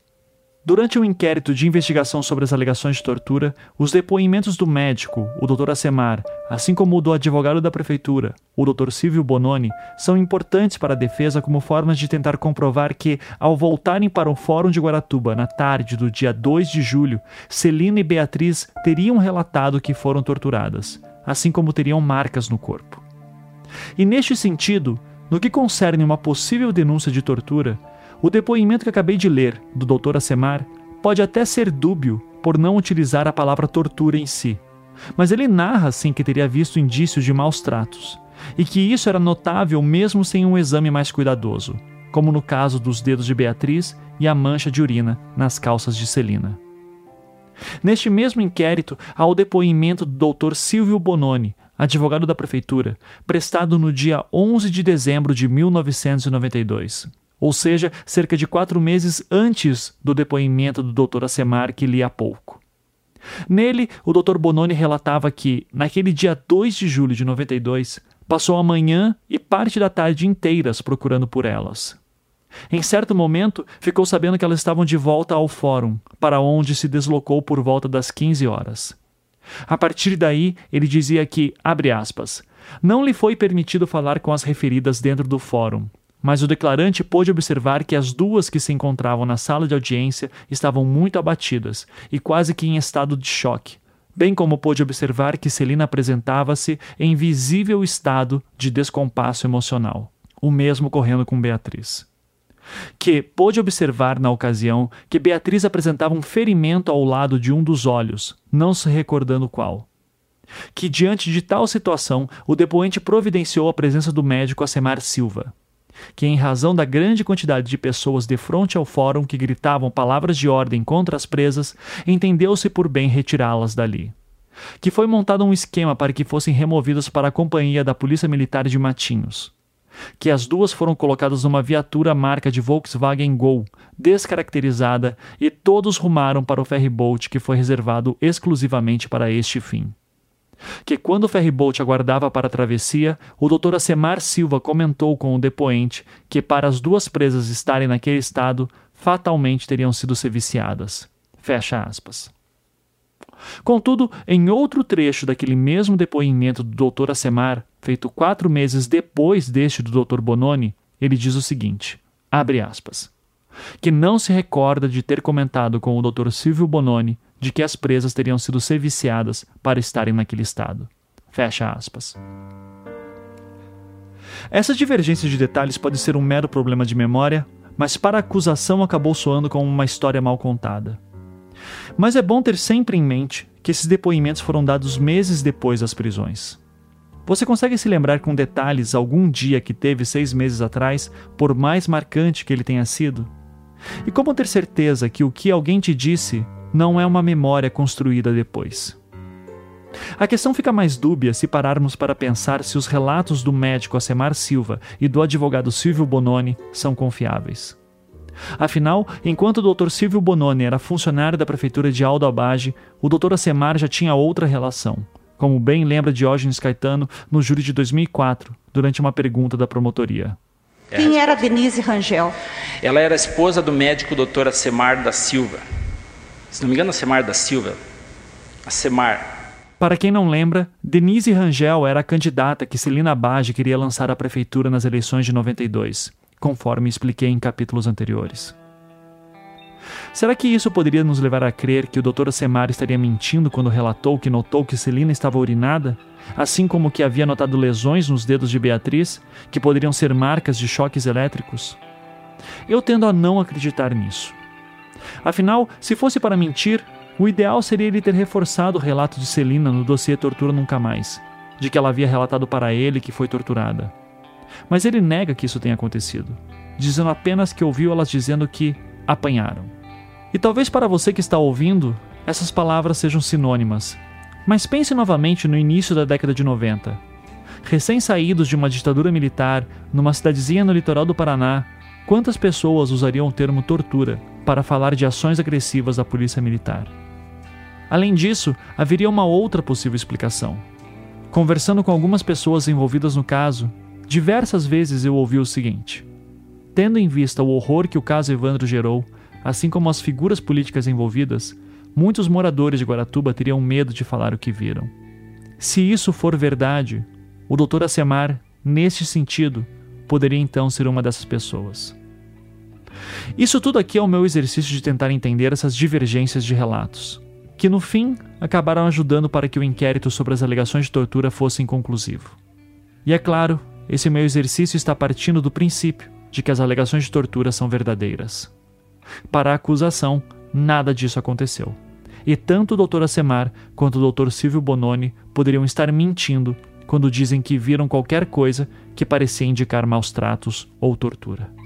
Durante o um inquérito de investigação sobre as alegações de tortura, os depoimentos do médico, o Dr. Acemar, assim como o do advogado da prefeitura, o Dr. Silvio Bononi, são importantes para a defesa como formas de tentar comprovar que, ao voltarem para o Fórum de Guaratuba na tarde do dia 2 de julho, Celina e Beatriz teriam relatado que foram torturadas, assim como teriam marcas no corpo. E neste sentido, no que concerne uma possível denúncia de tortura, o depoimento que acabei de ler, do Dr. Acemar, pode até ser dúbio por não utilizar a palavra tortura em si, mas ele narra sim que teria visto indícios de maus tratos, e que isso era notável mesmo sem um exame mais cuidadoso, como no caso dos dedos de Beatriz e a mancha de urina nas calças de Celina. Neste mesmo inquérito, há o depoimento do Dr. Silvio Bononi, advogado da prefeitura, prestado no dia 11 de dezembro de 1992 ou seja, cerca de quatro meses antes do depoimento do Dr. Acemar que li há pouco. Nele, o Dr. Bononi relatava que, naquele dia 2 de julho de 92, passou a manhã e parte da tarde inteiras procurando por elas. Em certo momento, ficou sabendo que elas estavam de volta ao fórum, para onde se deslocou por volta das 15 horas. A partir daí, ele dizia que, abre aspas, não lhe foi permitido falar com as referidas dentro do fórum, mas o declarante pôde observar que as duas que se encontravam na sala de audiência estavam muito abatidas e quase que em estado de choque, bem como pôde observar que Celina apresentava-se em visível estado de descompasso emocional, o mesmo ocorrendo com Beatriz. Que pôde observar na ocasião que Beatriz apresentava um ferimento ao lado de um dos olhos, não se recordando qual. que, diante de tal situação, o depoente providenciou a presença do médico Acemar Silva, que, em razão da grande quantidade de pessoas de frente ao fórum que gritavam palavras de ordem contra as presas, entendeu-se por bem retirá-las dali. Que foi montado um esquema para que fossem removidas para a companhia da Polícia Militar de Matinhos. Que as duas foram colocadas numa viatura marca de Volkswagen Gol, descaracterizada, e todos rumaram para o ferryboat que foi reservado exclusivamente para este fim que quando o ferryboat aguardava para a travessia, o Dr. Acemar Silva comentou com o depoente que para as duas presas estarem naquele estado, fatalmente teriam sido seviciadas. Fecha aspas. Contudo, em outro trecho daquele mesmo depoimento do Dr. Acemar, feito quatro meses depois deste do Dr. Bononi, ele diz o seguinte: abre aspas. Que não se recorda de ter comentado com o Dr. Silvio Bononi de que as presas teriam sido serviciadas para estarem naquele estado. Fecha aspas. Essa divergência de detalhes pode ser um mero problema de memória, mas para a acusação acabou soando como uma história mal contada. Mas é bom ter sempre em mente que esses depoimentos foram dados meses depois das prisões. Você consegue se lembrar com detalhes algum dia que teve seis meses atrás, por mais marcante que ele tenha sido? E como ter certeza que o que alguém te disse não é uma memória construída depois. A questão fica mais dúbia se pararmos para pensar se os relatos do médico Acemar Silva e do advogado Silvio Bononi são confiáveis. Afinal, enquanto o Dr. Silvio Bononi era funcionário da prefeitura de Aldo Abage, o Dr. Acemar já tinha outra relação, como bem lembra Diógenes Caetano no júri de 2004, durante uma pergunta da promotoria. Quem era Denise Rangel? Ela era esposa do médico Dr. Acemar da Silva, se não me engano, a Semar da Silva. A Semar. Para quem não lembra, Denise Rangel era a candidata que Celina Bage queria lançar à prefeitura nas eleições de 92, conforme expliquei em capítulos anteriores. Será que isso poderia nos levar a crer que o Dr. Semar estaria mentindo quando relatou que notou que Celina estava urinada, assim como que havia notado lesões nos dedos de Beatriz, que poderiam ser marcas de choques elétricos? Eu tendo a não acreditar nisso. Afinal, se fosse para mentir, o ideal seria ele ter reforçado o relato de Celina no dossiê Tortura Nunca Mais, de que ela havia relatado para ele que foi torturada. Mas ele nega que isso tenha acontecido, dizendo apenas que ouviu elas dizendo que apanharam. E talvez para você que está ouvindo, essas palavras sejam sinônimas. Mas pense novamente no início da década de 90. Recém-saídos de uma ditadura militar, numa cidadezinha no litoral do Paraná, quantas pessoas usariam o termo tortura para falar de ações agressivas da polícia militar. Além disso, haveria uma outra possível explicação. Conversando com algumas pessoas envolvidas no caso, diversas vezes eu ouvi o seguinte: Tendo em vista o horror que o caso Evandro gerou, assim como as figuras políticas envolvidas, muitos moradores de Guaratuba teriam medo de falar o que viram. Se isso for verdade, o Dr. Acemar, neste sentido, poderia então ser uma dessas pessoas. Isso tudo aqui é o meu exercício de tentar entender essas divergências de relatos, que no fim acabaram ajudando para que o inquérito sobre as alegações de tortura fosse inconclusivo. E é claro, esse meu exercício está partindo do princípio de que as alegações de tortura são verdadeiras. Para a acusação, nada disso aconteceu. E tanto o Dr. Acemar quanto o Dr. Silvio Bononi poderiam estar mentindo quando dizem que viram qualquer coisa que parecia indicar maus tratos ou tortura.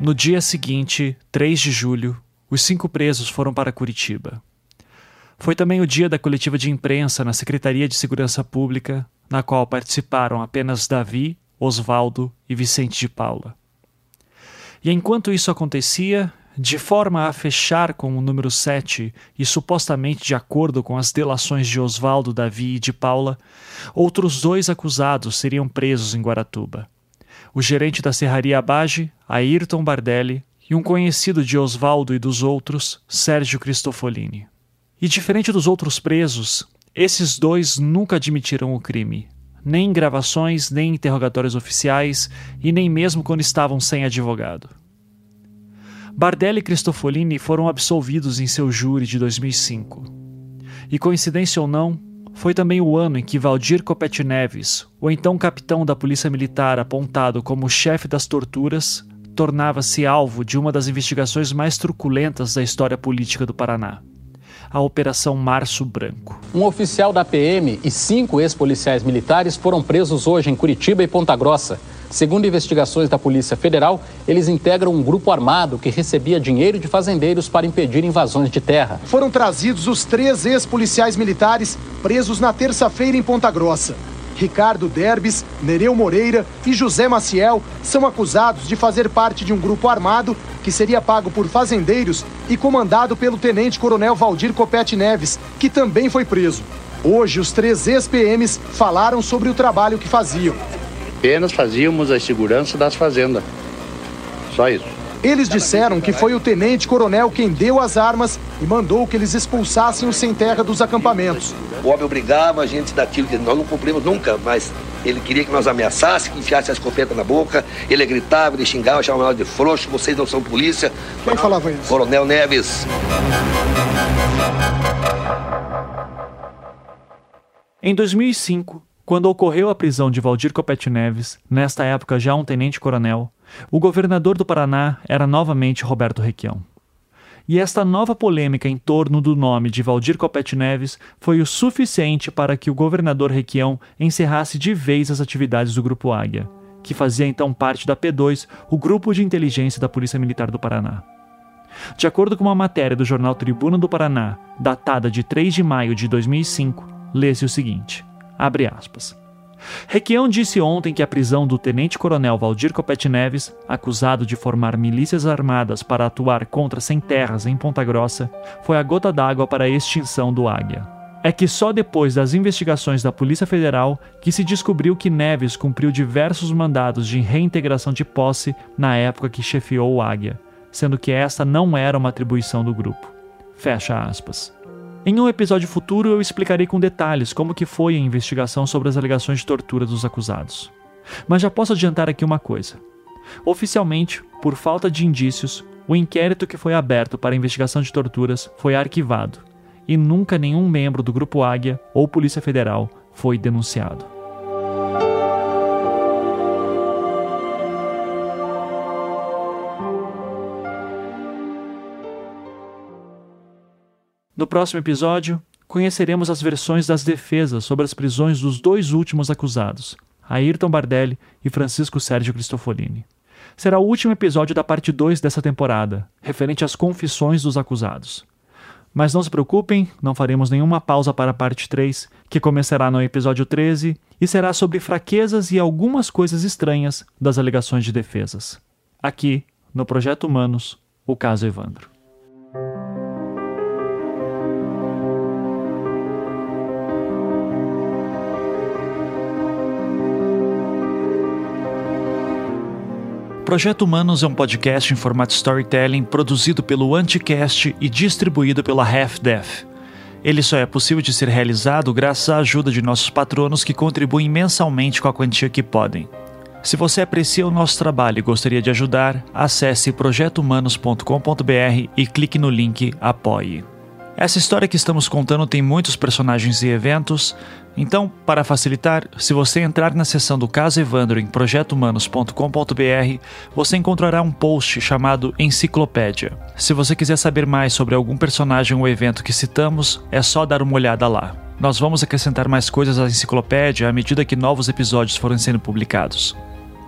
No dia seguinte, 3 de julho, os cinco presos foram para Curitiba. Foi também o dia da coletiva de imprensa na Secretaria de Segurança Pública, na qual participaram apenas Davi, Osvaldo e Vicente de Paula. E enquanto isso acontecia, de forma a fechar com o número 7 e supostamente de acordo com as delações de Osvaldo, Davi e de Paula, outros dois acusados seriam presos em Guaratuba o gerente da serraria Abage, Ayrton Bardelli, e um conhecido de Oswaldo e dos outros, Sérgio Cristofolini. E diferente dos outros presos, esses dois nunca admitiram o crime, nem em gravações, nem em interrogatórios oficiais e nem mesmo quando estavam sem advogado. Bardelli e Cristofolini foram absolvidos em seu júri de 2005. E coincidência ou não, foi também o ano em que Valdir Copete Neves, o então capitão da Polícia Militar apontado como chefe das torturas, tornava-se alvo de uma das investigações mais truculentas da história política do Paraná a Operação Março Branco. Um oficial da PM e cinco ex-policiais militares foram presos hoje em Curitiba e Ponta Grossa. Segundo investigações da Polícia Federal, eles integram um grupo armado que recebia dinheiro de fazendeiros para impedir invasões de terra. Foram trazidos os três ex-policiais militares presos na terça-feira em Ponta Grossa. Ricardo Derbes, Nereu Moreira e José Maciel são acusados de fazer parte de um grupo armado que seria pago por fazendeiros e comandado pelo tenente-coronel Valdir Copete Neves, que também foi preso. Hoje, os três ex-PMs falaram sobre o trabalho que faziam. Apenas fazíamos a segurança das fazendas. Só isso. Eles disseram que foi o tenente-coronel quem deu as armas e mandou que eles expulsassem os sem-terra dos acampamentos. O homem obrigava a gente daquilo que nós não cumprimos nunca, mas ele queria que nós ameaçássemos, que enfiasse a escopeta na boca. Ele gritava, ele xingava, chamava nós de frouxo, vocês não são polícia. Quem falava isso? Coronel Neves. Em 2005, quando ocorreu a prisão de Valdir Copete Neves, nesta época já um tenente-coronel, o governador do Paraná era novamente Roberto Requião. E esta nova polêmica em torno do nome de Valdir Copete Neves foi o suficiente para que o governador Requião encerrasse de vez as atividades do Grupo Águia, que fazia então parte da P2, o grupo de inteligência da Polícia Militar do Paraná. De acordo com uma matéria do jornal Tribuna do Paraná, datada de 3 de maio de 2005, lê-se o seguinte: abre aspas. Requião disse ontem que a prisão do tenente-coronel Valdir Copete Neves, acusado de formar milícias armadas para atuar contra sem terras em Ponta Grossa, foi a gota d'água para a extinção do Águia. É que só depois das investigações da Polícia Federal que se descobriu que Neves cumpriu diversos mandados de reintegração de posse na época que chefiou o Águia, sendo que esta não era uma atribuição do grupo. Fecha aspas. Em um episódio futuro eu explicarei com detalhes como que foi a investigação sobre as alegações de tortura dos acusados. Mas já posso adiantar aqui uma coisa. Oficialmente, por falta de indícios, o inquérito que foi aberto para investigação de torturas foi arquivado e nunca nenhum membro do Grupo Águia ou Polícia Federal foi denunciado. No próximo episódio, conheceremos as versões das defesas sobre as prisões dos dois últimos acusados, Ayrton Bardelli e Francisco Sérgio Cristofolini. Será o último episódio da parte 2 dessa temporada, referente às confissões dos acusados. Mas não se preocupem, não faremos nenhuma pausa para a parte 3, que começará no episódio 13 e será sobre fraquezas e algumas coisas estranhas das alegações de defesas. Aqui, no Projeto Humanos, o caso Evandro. Projeto Humanos é um podcast em formato storytelling produzido pelo Anticast e distribuído pela Half Death. Ele só é possível de ser realizado graças à ajuda de nossos patronos que contribuem mensalmente com a quantia que podem. Se você aprecia o nosso trabalho e gostaria de ajudar, acesse projetohumanos.com.br e clique no link Apoie. Essa história que estamos contando tem muitos personagens e eventos, então, para facilitar, se você entrar na seção do caso Evandro em projetohumanos.com.br, você encontrará um post chamado Enciclopédia. Se você quiser saber mais sobre algum personagem ou evento que citamos, é só dar uma olhada lá. Nós vamos acrescentar mais coisas à enciclopédia à medida que novos episódios forem sendo publicados.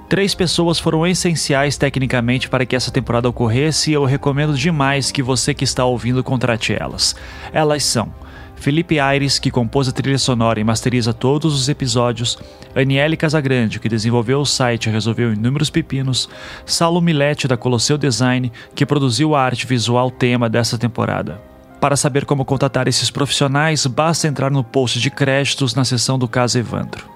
Três pessoas foram essenciais tecnicamente para que essa temporada ocorresse e eu recomendo demais que você que está ouvindo contrate elas. Elas são Felipe Aires, que compôs a trilha sonora e masteriza todos os episódios, Aniele Casagrande, que desenvolveu o site e resolveu inúmeros pepinos, Saulo Milete, da Colosseu Design, que produziu a arte visual tema dessa temporada. Para saber como contatar esses profissionais, basta entrar no post de créditos na seção do caso Evandro.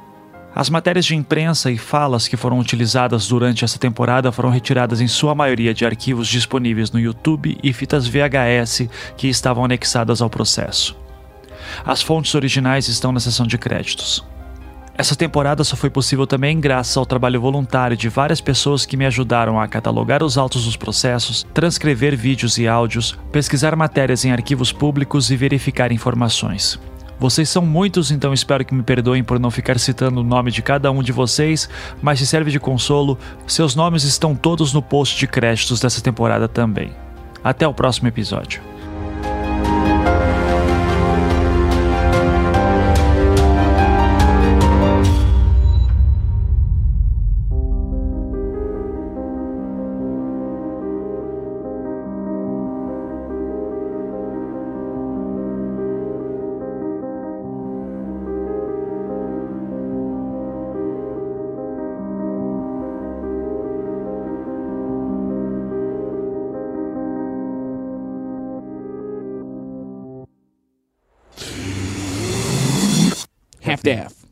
As matérias de imprensa e falas que foram utilizadas durante essa temporada foram retiradas em sua maioria de arquivos disponíveis no YouTube e fitas VHS que estavam anexadas ao processo. As fontes originais estão na seção de créditos. Essa temporada só foi possível também graças ao trabalho voluntário de várias pessoas que me ajudaram a catalogar os autos dos processos, transcrever vídeos e áudios, pesquisar matérias em arquivos públicos e verificar informações. Vocês são muitos, então espero que me perdoem por não ficar citando o nome de cada um de vocês, mas se serve de consolo, seus nomes estão todos no post de créditos dessa temporada também. Até o próximo episódio. staff.